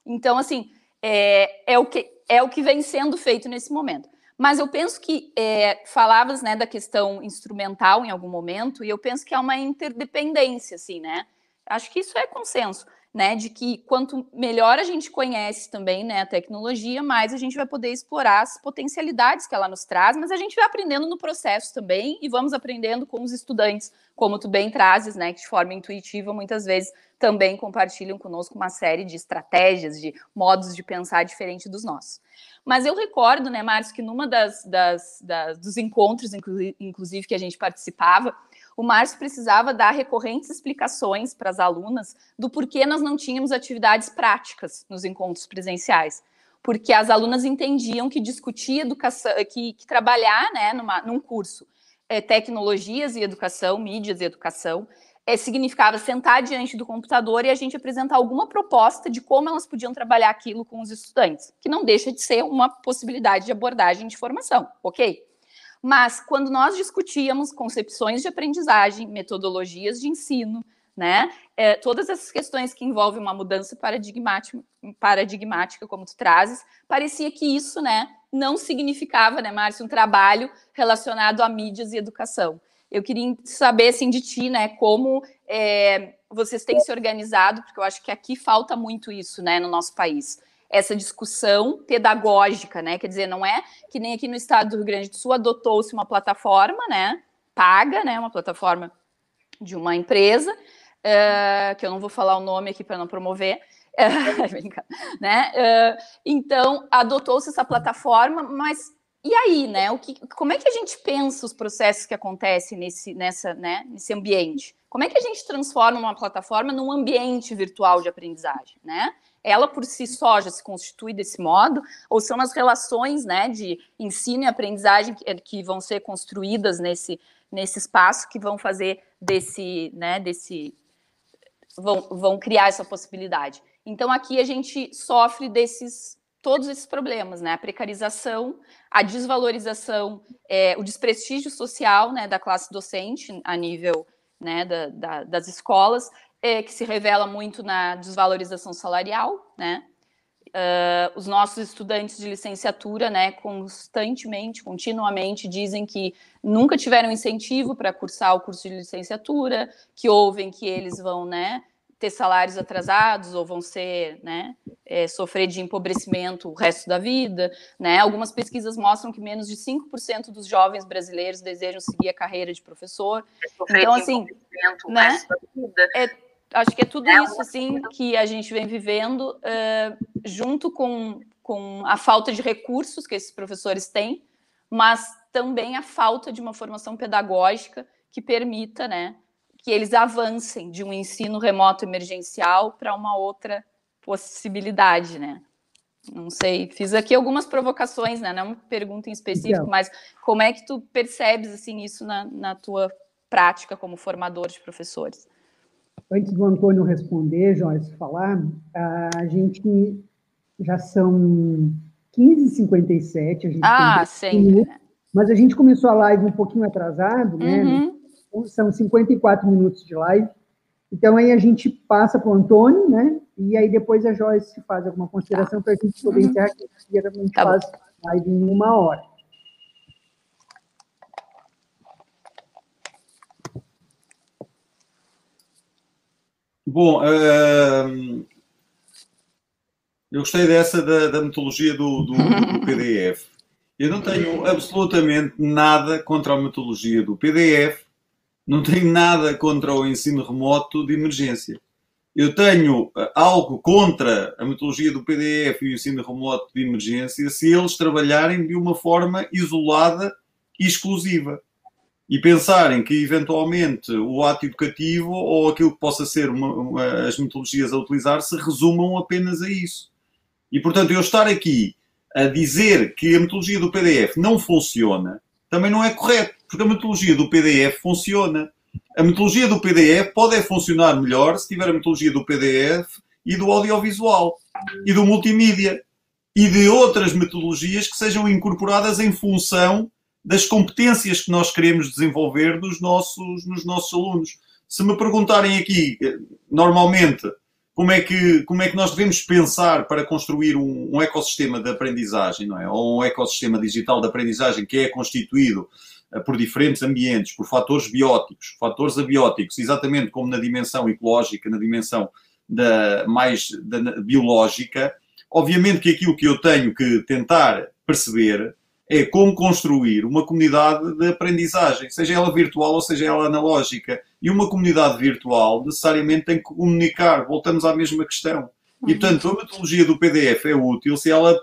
Então, assim, é, é, o, que, é o que vem sendo feito nesse momento. Mas eu penso que é, falavas né, da questão instrumental em algum momento, e eu penso que é uma interdependência, assim, né? Acho que isso é consenso, né? De que quanto melhor a gente conhece também né, a tecnologia, mais a gente vai poder explorar as potencialidades que ela nos traz, mas a gente vai aprendendo no processo também e vamos aprendendo com os estudantes, como tu bem trazes, né? Que de forma intuitiva muitas vezes também compartilham conosco uma série de estratégias, de modos de pensar diferente dos nossos. Mas eu recordo, né, Márcio, que numa das, das, das dos encontros, inclusive, que a gente participava, o Márcio precisava dar recorrentes explicações para as alunas do porquê nós não tínhamos atividades práticas nos encontros presenciais. Porque as alunas entendiam que discutir educação, que, que trabalhar né, numa, num curso é, tecnologias e educação, mídias e educação, é, significava sentar diante do computador e a gente apresentar alguma proposta de como elas podiam trabalhar aquilo com os estudantes, que não deixa de ser uma possibilidade de abordagem de formação, ok? Mas quando nós discutíamos concepções de aprendizagem, metodologias de ensino, né, é, todas essas questões que envolvem uma mudança paradigmática, paradigmática, como tu trazes, parecia que isso, né, não significava, né, Márcio, um trabalho relacionado a mídias e educação. Eu queria saber, assim, de ti, né, como é, vocês têm se organizado, porque eu acho que aqui falta muito isso, né, no nosso país. Essa discussão pedagógica, né, quer dizer, não é que nem aqui no estado do Rio Grande do Sul adotou-se uma plataforma, né, paga, né, uma plataforma de uma empresa, uh, que eu não vou falar o nome aqui para não promover, né? Uh, então, adotou-se essa plataforma, mas e aí, né? O que, como é que a gente pensa os processos que acontecem nesse, nessa, né, nesse ambiente? Como é que a gente transforma uma plataforma num ambiente virtual de aprendizagem, né? Ela por si só já se constitui desse modo, ou são as relações, né, de ensino e aprendizagem que, que vão ser construídas nesse, nesse espaço que vão fazer desse, né, desse, vão, vão criar essa possibilidade. Então aqui a gente sofre desses todos esses problemas, né? A precarização, a desvalorização, é, o desprestígio social né, da classe docente a nível né, da, da, das escolas, é, que se revela muito na desvalorização salarial, né? Uh, os nossos estudantes de licenciatura, né, constantemente, continuamente dizem que nunca tiveram incentivo para cursar o curso de licenciatura, que ouvem que eles vão, né, ter salários atrasados ou vão ser, né, é, sofrer de empobrecimento o resto da vida, né? Algumas pesquisas mostram que menos de 5% dos jovens brasileiros desejam seguir a carreira de professor. Então, assim, né, é, acho que é tudo é, isso, assim, que a gente vem vivendo uh, junto com, com a falta de recursos que esses professores têm, mas também a falta de uma formação pedagógica que permita, né, que eles avancem de um ensino remoto emergencial para uma outra possibilidade, né? Não sei, fiz aqui algumas provocações, né? Não é uma pergunta em específico, mas como é que tu percebes assim isso na, na tua prática como formador de professores? Antes do Antônio responder, Joyce, falar, a gente já são 15h57, a gente ah, sim. mas a gente começou a live um pouquinho atrasado, né? Uhum são 54 minutos de live. Então, aí a gente passa para o Antônio, né? E aí depois a Joyce faz alguma consideração tá. para a gente poder encerrar, que a gente tá faz live em uma hora. Bom, uh, eu gostei dessa da, da metodologia do, do, do, PDF. Eu não tenho absolutamente nada contra a metodologia do PDF, não tenho nada contra o ensino remoto de emergência. Eu tenho eh, algo contra a metodologia do PDF e o ensino remoto de emergência se eles trabalharem de uma forma isolada e exclusiva e pensarem que eventualmente o ato educativo ou aquilo que possa ser uma, uma, as metodologias a utilizar se resumam apenas a isso. E portanto, eu estar aqui a dizer que a metodologia do PDF não funciona também não é correto, porque a metodologia do PDF funciona. A metodologia do PDF pode funcionar melhor se tiver a metodologia do PDF e do audiovisual e do multimídia e de outras metodologias que sejam incorporadas em função das competências que nós queremos desenvolver nos nossos, nos nossos alunos. Se me perguntarem aqui, normalmente, como é que, como é que nós devemos pensar para construir um, um ecossistema de aprendizagem, não é? Ou um ecossistema digital de aprendizagem que é constituído uh, por diferentes ambientes, por fatores bióticos, fatores abióticos, exatamente como na dimensão ecológica, na dimensão da, mais da, biológica, obviamente que aquilo que eu tenho que tentar perceber é como construir uma comunidade de aprendizagem, seja ela virtual ou seja ela analógica. E uma comunidade virtual necessariamente tem que comunicar. Voltamos à mesma questão. E, portanto, a metodologia do PDF é útil se ela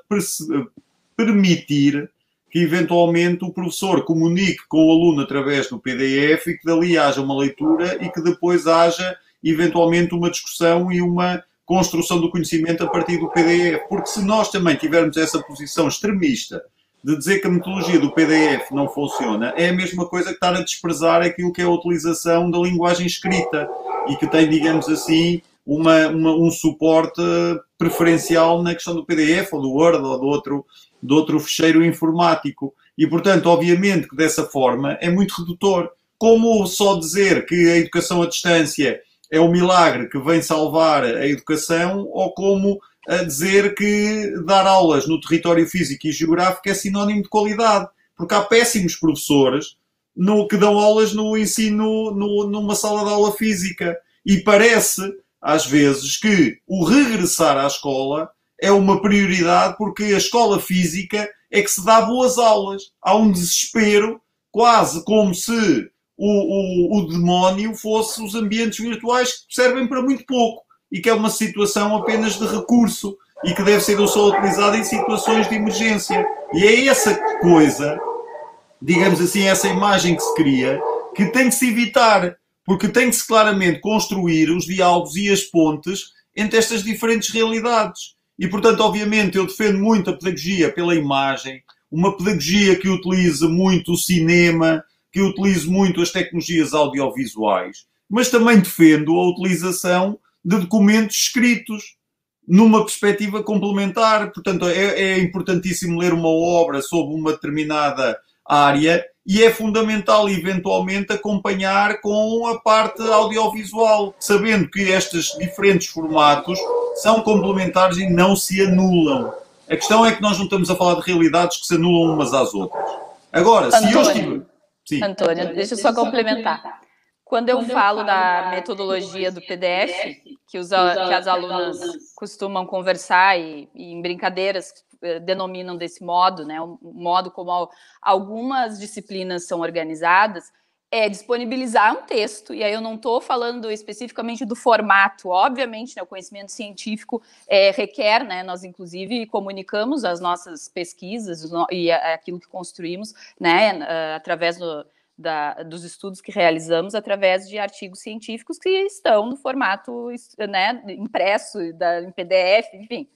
permitir que, eventualmente, o professor comunique com o aluno através do PDF e que dali haja uma leitura e que depois haja, eventualmente, uma discussão e uma construção do conhecimento a partir do PDF. Porque se nós também tivermos essa posição extremista de dizer que a metodologia do PDF não funciona é a mesma coisa que estar a desprezar aquilo que é a utilização da linguagem escrita e que tem, digamos assim, uma, uma, um suporte preferencial na questão do PDF ou do Word ou do outro, do outro fecheiro informático. E, portanto, obviamente que dessa forma é muito redutor. Como só dizer que a educação à distância é o milagre que vem salvar a educação ou como a dizer que dar aulas no território físico e geográfico é sinónimo de qualidade, porque há péssimos professores no, que dão aulas no ensino no, numa sala de aula física e parece às vezes que o regressar à escola é uma prioridade porque a escola física é que se dá boas aulas. Há um desespero, quase como se o, o, o demónio fosse os ambientes virtuais que servem para muito pouco e que é uma situação apenas de recurso e que deve ser só utilizada em situações de emergência. E é essa coisa, digamos assim, essa imagem que se cria, que tem que se evitar, porque tem que se claramente construir os diálogos e as pontes entre estas diferentes realidades. E, portanto, obviamente, eu defendo muito a pedagogia pela imagem, uma pedagogia que utilize muito o cinema, que utilize muito as tecnologias audiovisuais, mas também defendo a utilização de documentos escritos numa perspectiva complementar. Portanto, é, é, importantíssimo ler uma obra sobre uma determinada área e é fundamental, eventualmente, acompanhar com a parte audiovisual, sabendo que estes diferentes formatos são complementares e não se anulam. A questão é que nós não estamos a falar de realidades que se anulam umas às outras. Agora, Antônio, se eu estiver... Sim. Antônio, deixa eu só complementar. Quando eu, Quando falo, eu falo da metodologia do PDF, que, os, que as alunas costumam conversar e, e, em brincadeiras eh, denominam desse modo, né, o modo como algumas disciplinas são organizadas, é disponibilizar um texto, e aí eu não estou falando especificamente do formato, obviamente, né, o conhecimento científico é, requer, né, nós inclusive comunicamos as nossas pesquisas e aquilo que construímos, né, através do, da, dos estudos que realizamos através de artigos científicos que estão no formato né, impresso, da, em PDF, enfim.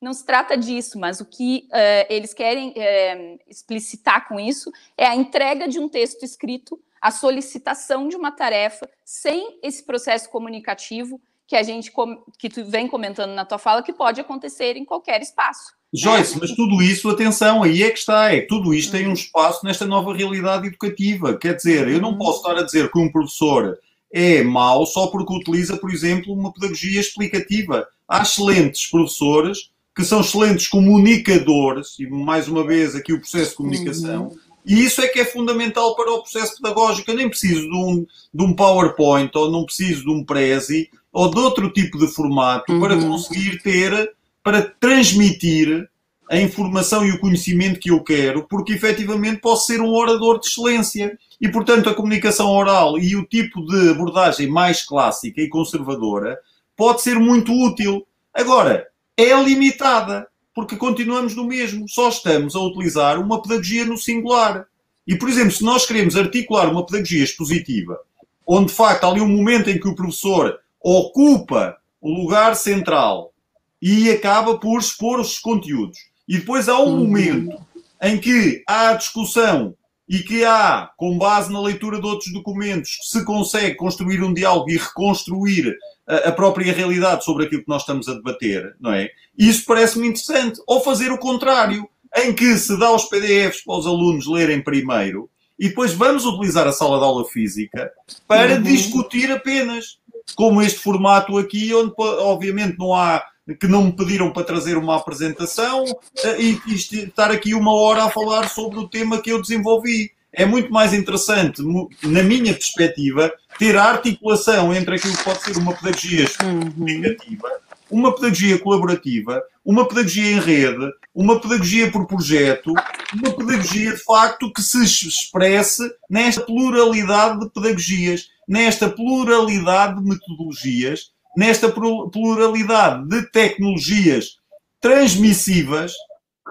Não se trata disso, mas o que uh, eles querem uh, explicitar com isso é a entrega de um texto escrito, a solicitação de uma tarefa, sem esse processo comunicativo que a gente que tu vem comentando na tua fala que pode acontecer em qualquer espaço. Joyce, mas tudo isso, atenção, aí é que está, é que tudo isto tem um espaço nesta nova realidade educativa. Quer dizer, eu não posso estar a dizer que um professor é mau só porque utiliza, por exemplo, uma pedagogia explicativa. Há excelentes professores que são excelentes comunicadores, e mais uma vez aqui o processo de comunicação. E isso é que é fundamental para o processo pedagógico. Eu nem preciso de um, de um PowerPoint, ou não preciso de um Prezi, ou de outro tipo de formato uhum. para conseguir ter para transmitir a informação e o conhecimento que eu quero, porque efetivamente posso ser um orador de excelência. E, portanto, a comunicação oral e o tipo de abordagem mais clássica e conservadora pode ser muito útil. Agora, é limitada, porque continuamos no mesmo, só estamos a utilizar uma pedagogia no singular. E, por exemplo, se nós queremos articular uma pedagogia expositiva, onde de facto há ali um momento em que o professor ocupa o lugar central e acaba por expor os conteúdos. E depois há um uhum. momento em que há a discussão e que há, com base na leitura de outros documentos, se consegue construir um diálogo e reconstruir a, a própria realidade sobre aquilo que nós estamos a debater, não é? Isso parece-me interessante. Ou fazer o contrário, em que se dá os PDFs para os alunos lerem primeiro e depois vamos utilizar a sala de aula física para uhum. discutir apenas, como este formato aqui, onde obviamente não há que não me pediram para trazer uma apresentação eh, e, e estar aqui uma hora a falar sobre o tema que eu desenvolvi. É muito mais interessante, na minha perspectiva, ter a articulação entre aquilo que pode ser uma pedagogia explicativa, uma pedagogia colaborativa, uma pedagogia em rede, uma pedagogia por projeto, uma pedagogia de facto que se expresse nesta pluralidade de pedagogias, nesta pluralidade de metodologias nesta pluralidade de tecnologias transmissivas,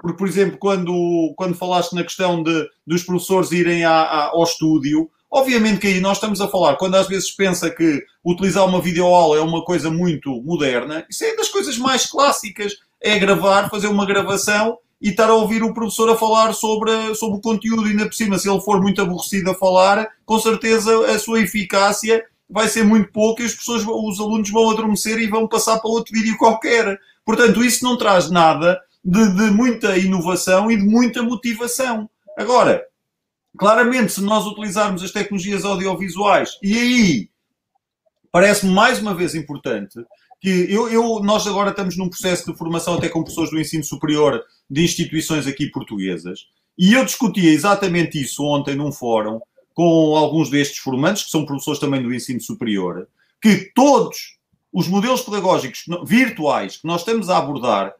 porque, por exemplo, quando, quando falaste na questão de, dos professores irem à, à, ao estúdio, obviamente que aí nós estamos a falar, quando às vezes pensa que utilizar uma videoaula é uma coisa muito moderna, isso é das coisas mais clássicas, é gravar, fazer uma gravação e estar a ouvir o professor a falar sobre, sobre o conteúdo, e ainda por cima, se ele for muito aborrecido a falar, com certeza a sua eficácia vai ser muito pouco e as pessoas, os alunos vão adormecer e vão passar para outro vídeo qualquer. Portanto, isso não traz nada de, de muita inovação e de muita motivação. Agora, claramente, se nós utilizarmos as tecnologias audiovisuais, e aí parece-me mais uma vez importante que eu, eu, nós agora estamos num processo de formação até com pessoas do ensino superior de instituições aqui portuguesas, e eu discutia exatamente isso ontem num fórum com alguns destes formantes, que são professores também do ensino superior, que todos os modelos pedagógicos virtuais que nós estamos a abordar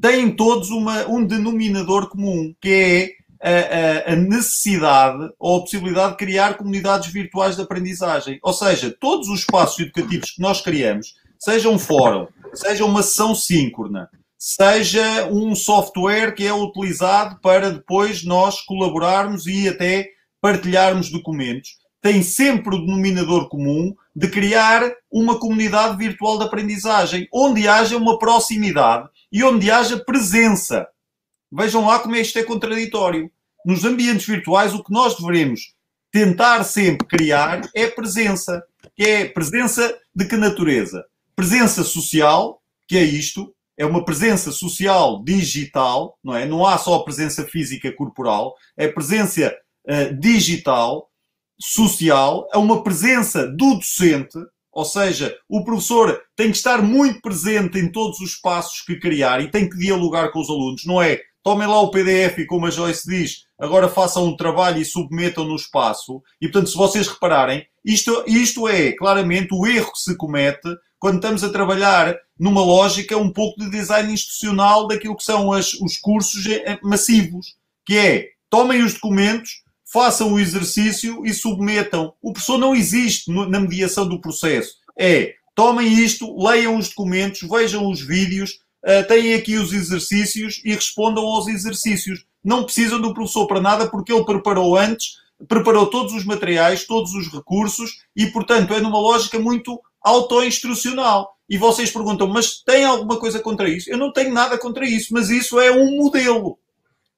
têm todos uma, um denominador comum, que é a, a, necessidade ou a possibilidade de criar comunidades virtuais de aprendizagem. Ou seja, todos os espaços educativos que nós criamos, seja um fórum, seja uma sessão síncrona, seja um software que é utilizado para depois nós colaborarmos e até partilharmos documentos, tem sempre o denominador comum de criar uma comunidade virtual de aprendizagem, onde haja uma proximidade e onde haja presença. Vejam lá como isto é contraditório. Nos ambientes virtuais, o que nós devemos tentar sempre criar é presença. Que é presença de que natureza? Presença social, que é isto, é uma presença social digital, não é? Não há só presença física corporal, é presença uh, digital, social, a uma presença do docente, ou seja, o professor tem que estar muito presente em todos os espaços que criar e tem que dialogar com os alunos, não é? Tomem lá o PDF e, como a Joyce diz, agora façam um trabalho e submetam no espaço. E, portanto, se vocês repararem, isto, isto é claramente o erro que se comete quando estamos a trabalhar numa lógica um pouco de design institucional daquilo que são as, os cursos eh, massivos, que é tomem os documentos, façam o exercício e submetam. O professor não existe na mediação do processo. É, tomem isto, leiam os documentos, vejam os vídeos, uh, têm aqui os exercícios e respondam aos exercícios. Não precisam do professor para nada porque ele preparou antes, preparou todos os materiais, todos os recursos e, portanto, é numa lógica muito auto-instrucional. E vocês perguntam, mas tem alguma coisa contra isso? Eu não tenho nada contra isso, mas isso é um modelo.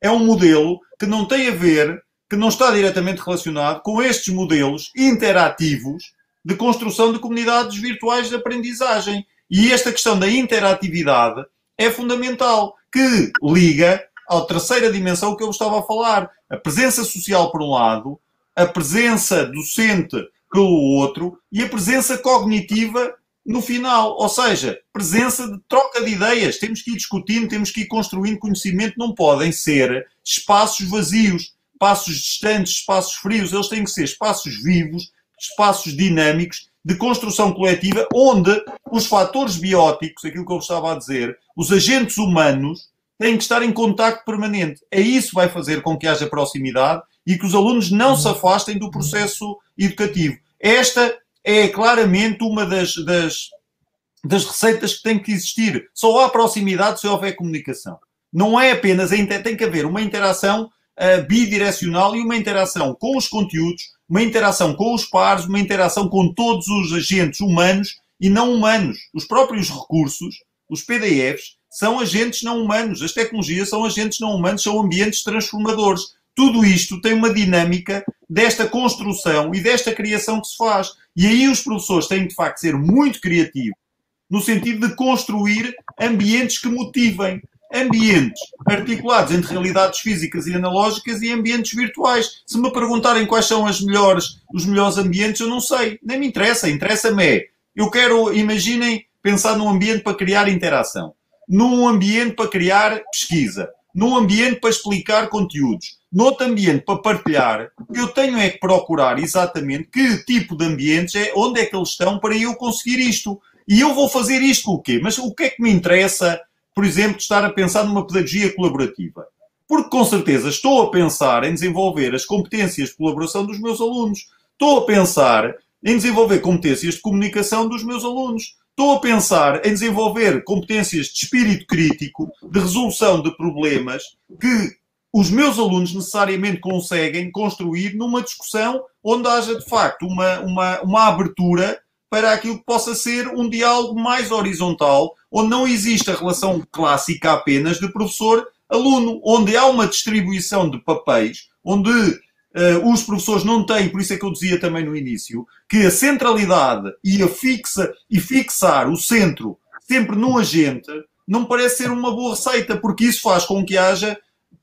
É um modelo que não tem a ver que não está diretamente relacionado com estes modelos interativos de construção de comunidades virtuais de aprendizagem. E esta questão da interatividade é fundamental, que liga à terceira dimensão que eu estava a falar. A presença social, por um lado, a presença docente pelo outro e a presença cognitiva no final. Ou seja, presença de troca de ideias. Temos que ir discutindo, temos que ir construindo conhecimento. Não podem ser espaços vazios, espaços distantes, espaços frios. Eles têm que ser espaços vivos, espaços dinâmicos de construção coletiva, onde os fatores bióticos, aquilo que eu estava a dizer, os agentes humanos, têm que estar em contacto permanente. É isso que vai fazer com que haja proximidade e que os alunos não se afastem do processo educativo. Esta é claramente uma das, das, das receitas que tem que existir. Só há proximidade se houver comunicação. Não é apenas, tem que haver uma interação uh, bidirecional e uma interação com os conteúdos, uma interação com os pares, uma interação com todos os agentes humanos e não humanos. Os próprios recursos, os PDFs, são agentes não humanos. As tecnologias são agentes não humanos, são ambientes transformadores. Tudo isto tem uma dinâmica desta construção e desta criação que se faz. E aí os professores têm de facto ser muito criativos no sentido de construir ambientes que motivem. Ambientes articulados entre realidades físicas e analógicas e ambientes virtuais. Se me perguntarem quais são as melhores, os melhores ambientes, eu não sei. Nem me interessa. Interessa-me é. Eu quero, imaginem, pensar num ambiente para criar interação, num ambiente para criar pesquisa, num ambiente para explicar conteúdos, noutro ambiente para partilhar, eu tenho é que procurar exatamente que tipo de ambientes é, onde é que eles estão para eu conseguir isto. E eu vou fazer isto com o quê? Mas o que é que me interessa, por exemplo, estar a pensar numa pedagogia colaborativa? Porque com certeza estou a pensar em desenvolver as competências de colaboração dos meus alunos. Estou a pensar em desenvolver competências de comunicação dos meus alunos. Estou a pensar em desenvolver competências de espírito crítico, de resolução de problemas que os meus alunos necessariamente conseguem construir numa discussão onde haja de facto uma, uma, uma abertura para aquilo que possa ser um diálogo mais horizontal, onde não existe a relação clássica apenas de professor-aluno, onde há uma distribuição de papéis, onde uh, os professores não têm, por isso é que eu dizia também no início, que a centralidade e a fixa e fixar o centro sempre num agente não parece ser uma boa receita, porque isso faz com que haja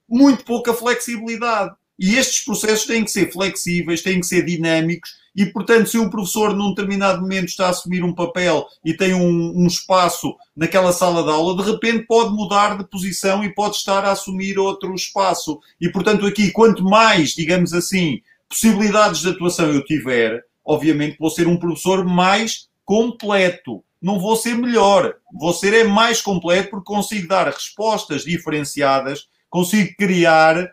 muito pouca flexibilidade. E estes processos têm que ser flexíveis, têm que ser dinâmicos, e, portanto, se o professor num determinado momento está a assumir um papel e tem um, um, espaço naquela sala de aula, de repente pode mudar de posição e pode estar a assumir outro espaço. E, portanto, aqui, quanto mais, digamos assim, possibilidades de atuação eu tiver, obviamente vou ser um professor mais completo. Não vou ser melhor, vou ser é mais completo porque consigo dar respostas diferenciadas consigo criar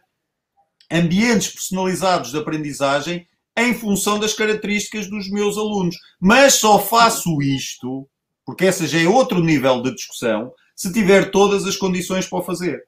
ambientes personalizados de aprendizagem em função das características dos meus alunos. Mas só faço isto, porque essa já é outro nível de discussão, se tiver todas as condições para o fazer.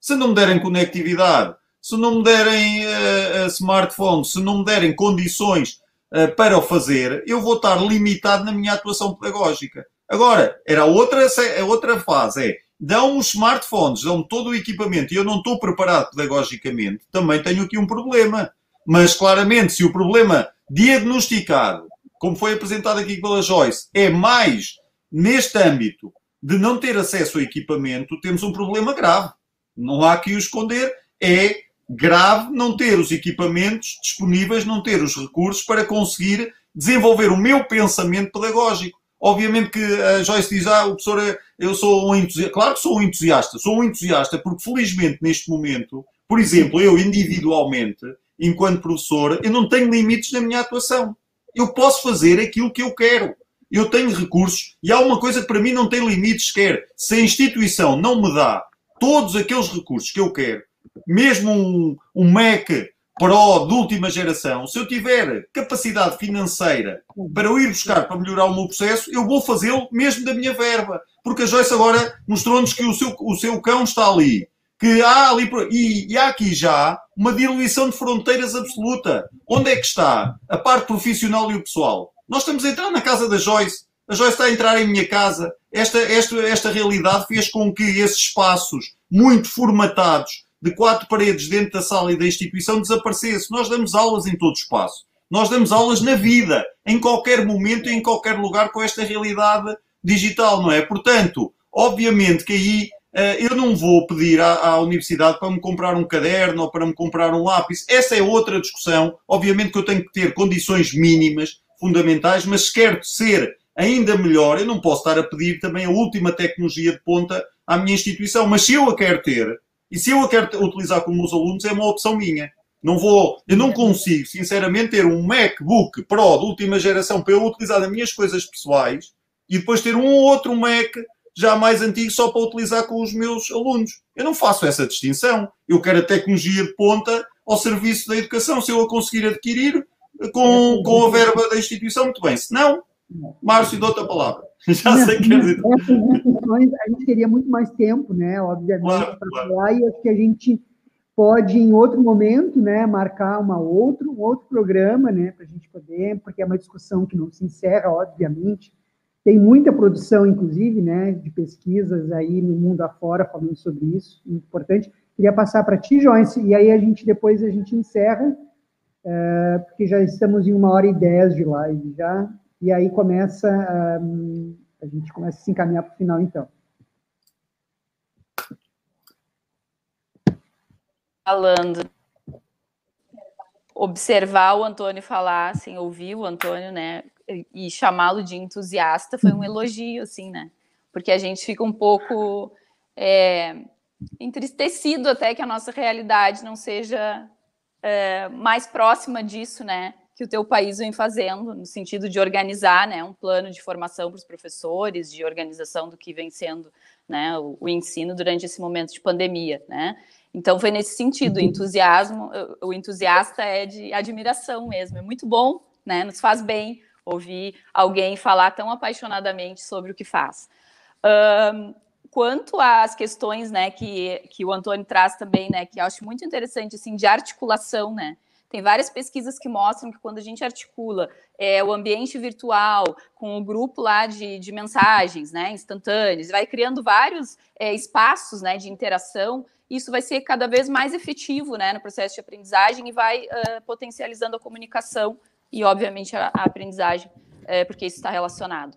Se não me derem conectividade, se não me derem uh, smartphone, se não me derem condições uh, para o fazer, eu vou estar limitado na minha atuação pedagógica. Agora, era outra, outra fase, é dão os smartphones, dão todo o equipamento e eu não estou preparado pedagogicamente, também tenho aqui um problema. Mas claramente, se o problema diagnosticado, como foi apresentado aqui pela Joyce, é mais neste âmbito de não ter acesso ao equipamento, temos um problema grave. Não há que o esconder. É grave não ter os equipamentos disponíveis, não ter os recursos para conseguir desenvolver o meu pensamento pedagógico. Obviamente que a Joyce diz, ah, o professor, eu sou um entusiasta. Claro que sou um entusiasta. Sou um entusiasta porque, felizmente, neste momento, por exemplo, eu individualmente, enquanto professor, eu não tenho limites na minha atuação. Eu posso fazer aquilo que eu quero. Eu tenho recursos e há uma coisa que para mim não tem limites quer. Se a instituição não me dá todos aqueles recursos que eu quero, mesmo um, um MEC Pro de última geração, se eu tiver capacidade financeira para eu ir buscar para melhorar o meu processo, eu vou fazê-lo mesmo da minha verba. Porque a Joyce agora mostrou-nos que o seu, o seu cão está ali. Que há ali. E, e há aqui já uma diluição de fronteiras absoluta. Onde é que está a parte profissional e o pessoal? Nós estamos a entrar na casa da Joyce. A Joyce está a entrar em minha casa. Esta, esta, esta realidade fez com que esses espaços muito formatados de quatro paredes dentro da sala e da instituição desaparecesse. Nós damos aulas em todo espaço. Nós damos aulas na vida, em qualquer momento e em qualquer lugar com esta realidade digital, não é? Portanto, obviamente que aí eu não vou pedir à, à, universidade para me comprar um caderno ou para me comprar um lápis. Essa é outra discussão. Obviamente que eu tenho que ter condições mínimas, fundamentais, mas se quero ser ainda melhor, eu não posso estar a pedir também a última tecnologia de ponta à minha instituição. Mas se eu a quero ter, e se eu a quero utilizar com meus alunos, é uma opção minha. Não vou, eu não consigo, sinceramente, ter um MacBook Pro de última geração para eu utilizar nas minhas coisas pessoais e depois ter um outro Mac já mais antigo só para utilizar com os meus alunos. Eu não faço essa distinção. Eu quero a tecnologia de ponta ao serviço da educação. Se eu a conseguir adquirir com, com a verba da instituição, muito bem. Se não, Márcio, dou-te a palavra. Já sei que quer dizer. a gente teria muito mais tempo, né? Obviamente, claro, para claro. falar, e acho que a gente pode, em outro momento, né, marcar uma outro, um outro programa, né, para a gente poder, porque é uma discussão que não se encerra, obviamente. Tem muita produção, inclusive, né, de pesquisas aí no mundo afora falando sobre isso, muito importante. Queria passar para ti, Joyce, e aí a gente depois a gente encerra, é, porque já estamos em uma hora e dez de live já, e aí começa, um, a gente começa a se encaminhar para o final, então. falando, observar o Antônio falar, assim, ouvir o Antônio, né, e chamá-lo de entusiasta foi um elogio, assim, né, porque a gente fica um pouco é, entristecido até que a nossa realidade não seja é, mais próxima disso, né, que o teu país vem fazendo, no sentido de organizar, né, um plano de formação para os professores, de organização do que vem sendo, né, o, o ensino durante esse momento de pandemia, né, então foi nesse sentido, o uhum. entusiasmo, o entusiasta é de admiração mesmo, é muito bom, né? Nos faz bem ouvir alguém falar tão apaixonadamente sobre o que faz. Um, quanto às questões, né, que, que o Antônio traz também, né, que eu acho muito interessante, assim, de articulação, né, tem várias pesquisas que mostram que quando a gente articula é, o ambiente virtual com o grupo lá de, de mensagens, né, instantâneas, vai criando vários é, espaços, né, de interação, isso vai ser cada vez mais efetivo né, no processo de aprendizagem e vai uh, potencializando a comunicação e, obviamente, a, a aprendizagem, é, porque isso está relacionado.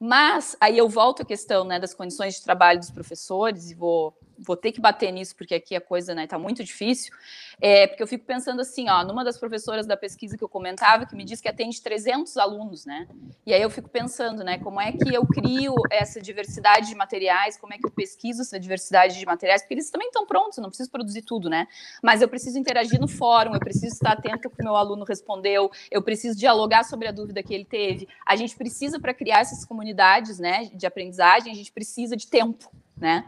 Mas aí eu volto à questão né, das condições de trabalho dos professores e vou vou ter que bater nisso, porque aqui a coisa né, tá muito difícil, é, porque eu fico pensando assim, ó, numa das professoras da pesquisa que eu comentava, que me disse que atende 300 alunos, né? E aí eu fico pensando, né, como é que eu crio essa diversidade de materiais, como é que eu pesquiso essa diversidade de materiais, porque eles também estão prontos, não preciso produzir tudo, né? Mas eu preciso interagir no fórum, eu preciso estar atento ao que o meu aluno respondeu, eu preciso dialogar sobre a dúvida que ele teve. A gente precisa, para criar essas comunidades, né, de aprendizagem, a gente precisa de tempo, né?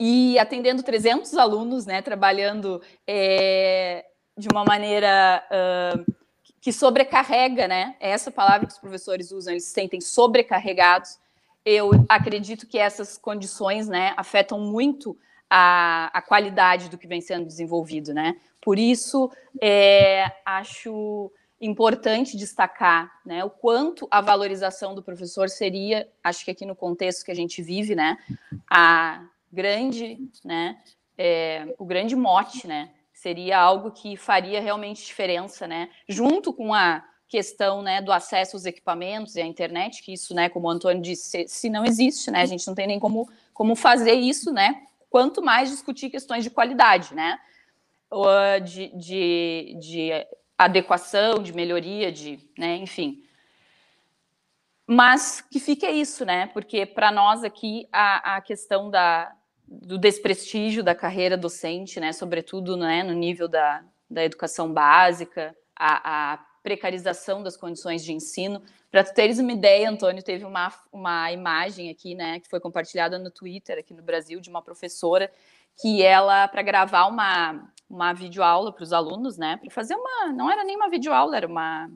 E atendendo 300 alunos, né, trabalhando é, de uma maneira uh, que sobrecarrega, né, é essa palavra que os professores usam, eles se sentem sobrecarregados. Eu acredito que essas condições, né, afetam muito a, a qualidade do que vem sendo desenvolvido, né. Por isso, é, acho importante destacar, né, o quanto a valorização do professor seria, acho que aqui no contexto que a gente vive, né, a grande, né, é, o grande mote, né, seria algo que faria realmente diferença, né, junto com a questão, né, do acesso aos equipamentos e à internet, que isso, né, como o Antônio disse, se, se não existe, né, a gente não tem nem como, como fazer isso, né, quanto mais discutir questões de qualidade, né, de, de, de adequação, de melhoria, de, né, enfim, mas que fique isso, né? Porque para nós aqui a, a questão da, do desprestígio da carreira docente, né, sobretudo né, no nível da, da educação básica, a, a precarização das condições de ensino. Para tu teres uma ideia, Antônio, teve uma, uma imagem aqui, né, que foi compartilhada no Twitter aqui no Brasil de uma professora que ela para gravar uma uma videoaula para os alunos, né, para fazer uma, não era nem uma videoaula, era uma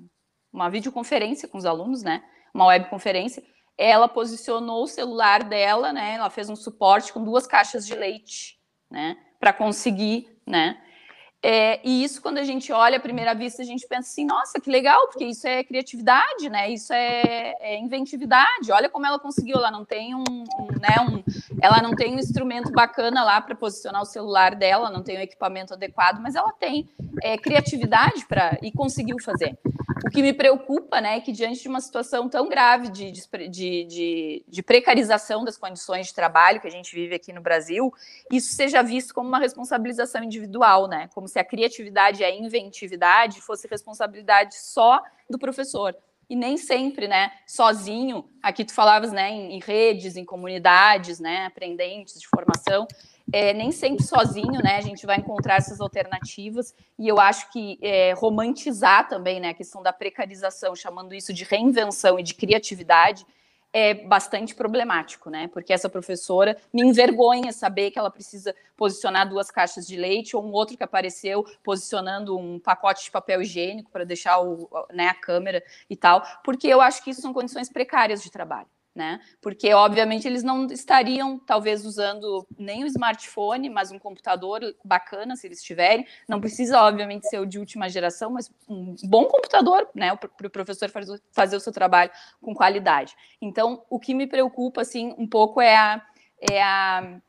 uma videoconferência com os alunos, né, uma webconferência ela posicionou o celular dela, né? Ela fez um suporte com duas caixas de leite, né? Para conseguir, né? É, e isso, quando a gente olha à primeira vista, a gente pensa assim, nossa, que legal, porque isso é criatividade, né? Isso é, é inventividade. Olha como ela conseguiu, ela não tem um, um né, um, ela não tem um instrumento bacana lá para posicionar o celular dela, não tem um equipamento adequado, mas ela tem é, criatividade para e conseguiu fazer. O que me preocupa, né, é que diante de uma situação tão grave de, de, de, de, precarização das condições de trabalho que a gente vive aqui no Brasil, isso seja visto como uma responsabilização individual, né? Como se a criatividade e a inventividade fosse responsabilidade só do professor. E nem sempre, né, sozinho, aqui tu falavas, né, em, redes, em comunidades, né, aprendentes de formação, é, nem sempre sozinho, né? A gente vai encontrar essas alternativas e eu acho que é, romantizar também, né, a questão da precarização, chamando isso de reinvenção e de criatividade, é bastante problemático, né? Porque essa professora me envergonha saber que ela precisa posicionar duas caixas de leite ou um outro que apareceu posicionando um pacote de papel higiênico para deixar o, né, a câmera e tal, porque eu acho que isso são condições precárias de trabalho né? Porque, obviamente, eles não estariam, talvez, usando nem o smartphone, mas um computador bacana, se eles tiverem. Não precisa, obviamente, ser o de última geração, mas um bom computador, né? Para o professor fazer o seu trabalho com qualidade. Então, o que me preocupa, assim, um pouco é a, é a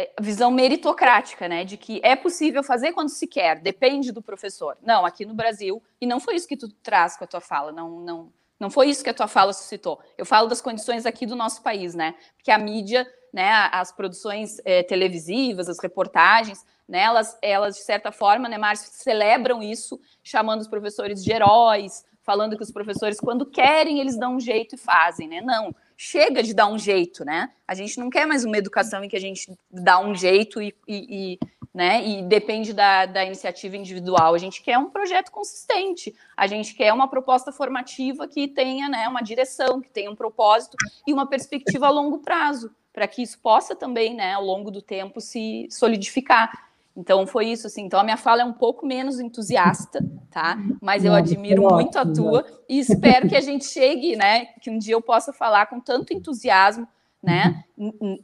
é visão meritocrática, né, de que é possível fazer quando se quer, depende do professor. Não, aqui no Brasil, e não foi isso que tu traz com a tua fala, não, não, não foi isso que a tua fala suscitou. Eu falo das condições aqui do nosso país, né? Porque a mídia, né, as produções é, televisivas, as reportagens, né, elas, elas, de certa forma, né, Márcio, celebram isso, chamando os professores de heróis, falando que os professores, quando querem, eles dão um jeito e fazem, né? Não, chega de dar um jeito, né? A gente não quer mais uma educação em que a gente dá um jeito e, e, e né? E depende da, da iniciativa individual. A gente quer um projeto consistente, a gente quer uma proposta formativa que tenha né, uma direção, que tenha um propósito e uma perspectiva a longo prazo, para que isso possa também, né, ao longo do tempo, se solidificar. Então foi isso, assim. Então a minha fala é um pouco menos entusiasta, tá? Mas eu admiro muito a tua e espero que a gente chegue, né? Que um dia eu possa falar com tanto entusiasmo, né?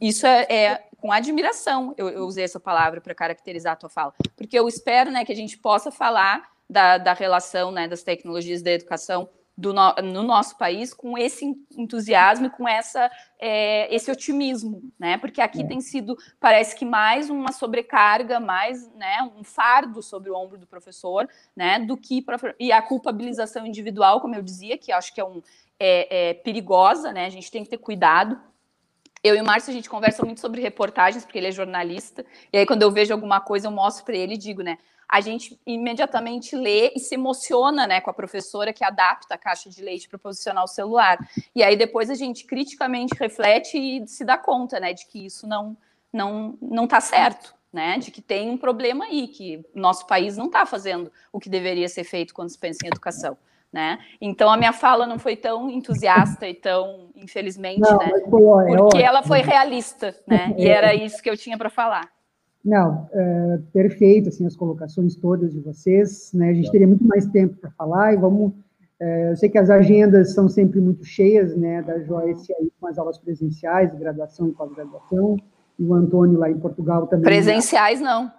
Isso é, é com admiração, eu, eu usei essa palavra para caracterizar a tua fala, porque eu espero né, que a gente possa falar da, da relação né, das tecnologias da educação do no, no, nosso país com esse entusiasmo e com essa, é, esse otimismo, né? Porque aqui é. tem sido, parece que mais uma sobrecarga, mais né, um fardo sobre o ombro do professor, né? Do que e a culpabilização individual, como eu dizia, que acho que é, um, é, é perigosa, né? A gente tem que ter cuidado eu e o Márcio, a gente conversa muito sobre reportagens, porque ele é jornalista, e aí quando eu vejo alguma coisa, eu mostro para ele e digo, né, a gente imediatamente lê e se emociona, né, com a professora que adapta a caixa de leite para posicionar o celular. E aí depois a gente criticamente reflete e se dá conta, né, de que isso não não não está certo, né, de que tem um problema aí, que nosso país não está fazendo o que deveria ser feito quando se pensa em educação né? Então a minha fala não foi tão entusiasta e tão, infelizmente, não, né? Foi, é Porque ela foi realista, né? E era isso que eu tinha para falar. Não, é, perfeito, assim, as colocações todas de vocês, né? A gente teria muito mais tempo para falar e vamos. É, eu sei que as agendas são sempre muito cheias, né? Da Joyce aí com as aulas presenciais, graduação e pós-graduação, e o Antônio lá em Portugal também. Presenciais não.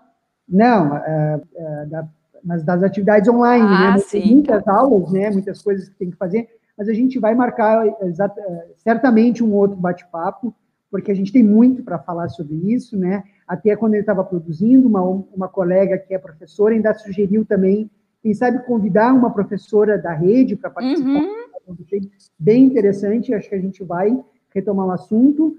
Não, é, é, da mas das atividades online, ah, né? Sim. Muitas aulas, né? Muitas coisas que tem que fazer, mas a gente vai marcar exata, certamente um outro bate-papo, porque a gente tem muito para falar sobre isso, né? Até quando ele estava produzindo, uma, uma colega que é professora ainda sugeriu também, quem sabe convidar uma professora da rede para participar. Uhum. Bem interessante, acho que a gente vai retomar o assunto.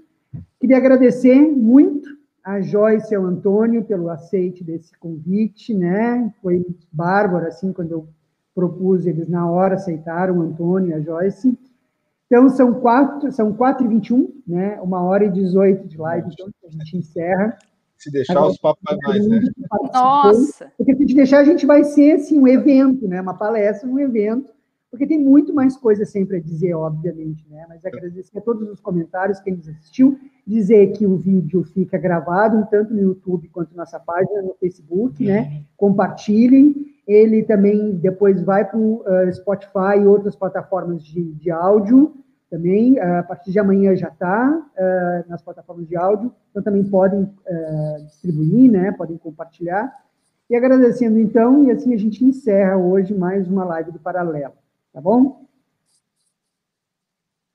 Queria agradecer muito a Joyce e ao Antônio pelo aceite desse convite, né? Foi bárbaro, assim, quando eu propus, eles na hora aceitaram, o Antônio e a Joyce. Então, são quatro, são quatro e vinte e um, né? Uma hora e dezoito de live, então a gente encerra. Se deixar, os papos mais, né? Nossa! Porque se deixar, a gente vai ser, assim, um evento, né? Uma palestra, um evento, porque tem muito mais coisa sempre a dizer, obviamente, né? Mas agradecer a todos os comentários, quem nos assistiu, dizer que o vídeo fica gravado tanto no YouTube quanto na nossa página no Facebook, né? Compartilhem. Ele também depois vai para o uh, Spotify e outras plataformas de, de áudio também. Uh, a partir de amanhã já está uh, nas plataformas de áudio, então também podem distribuir, né? Podem compartilhar. E agradecendo então, e assim a gente encerra hoje mais uma live do Paralelo. Tá bom?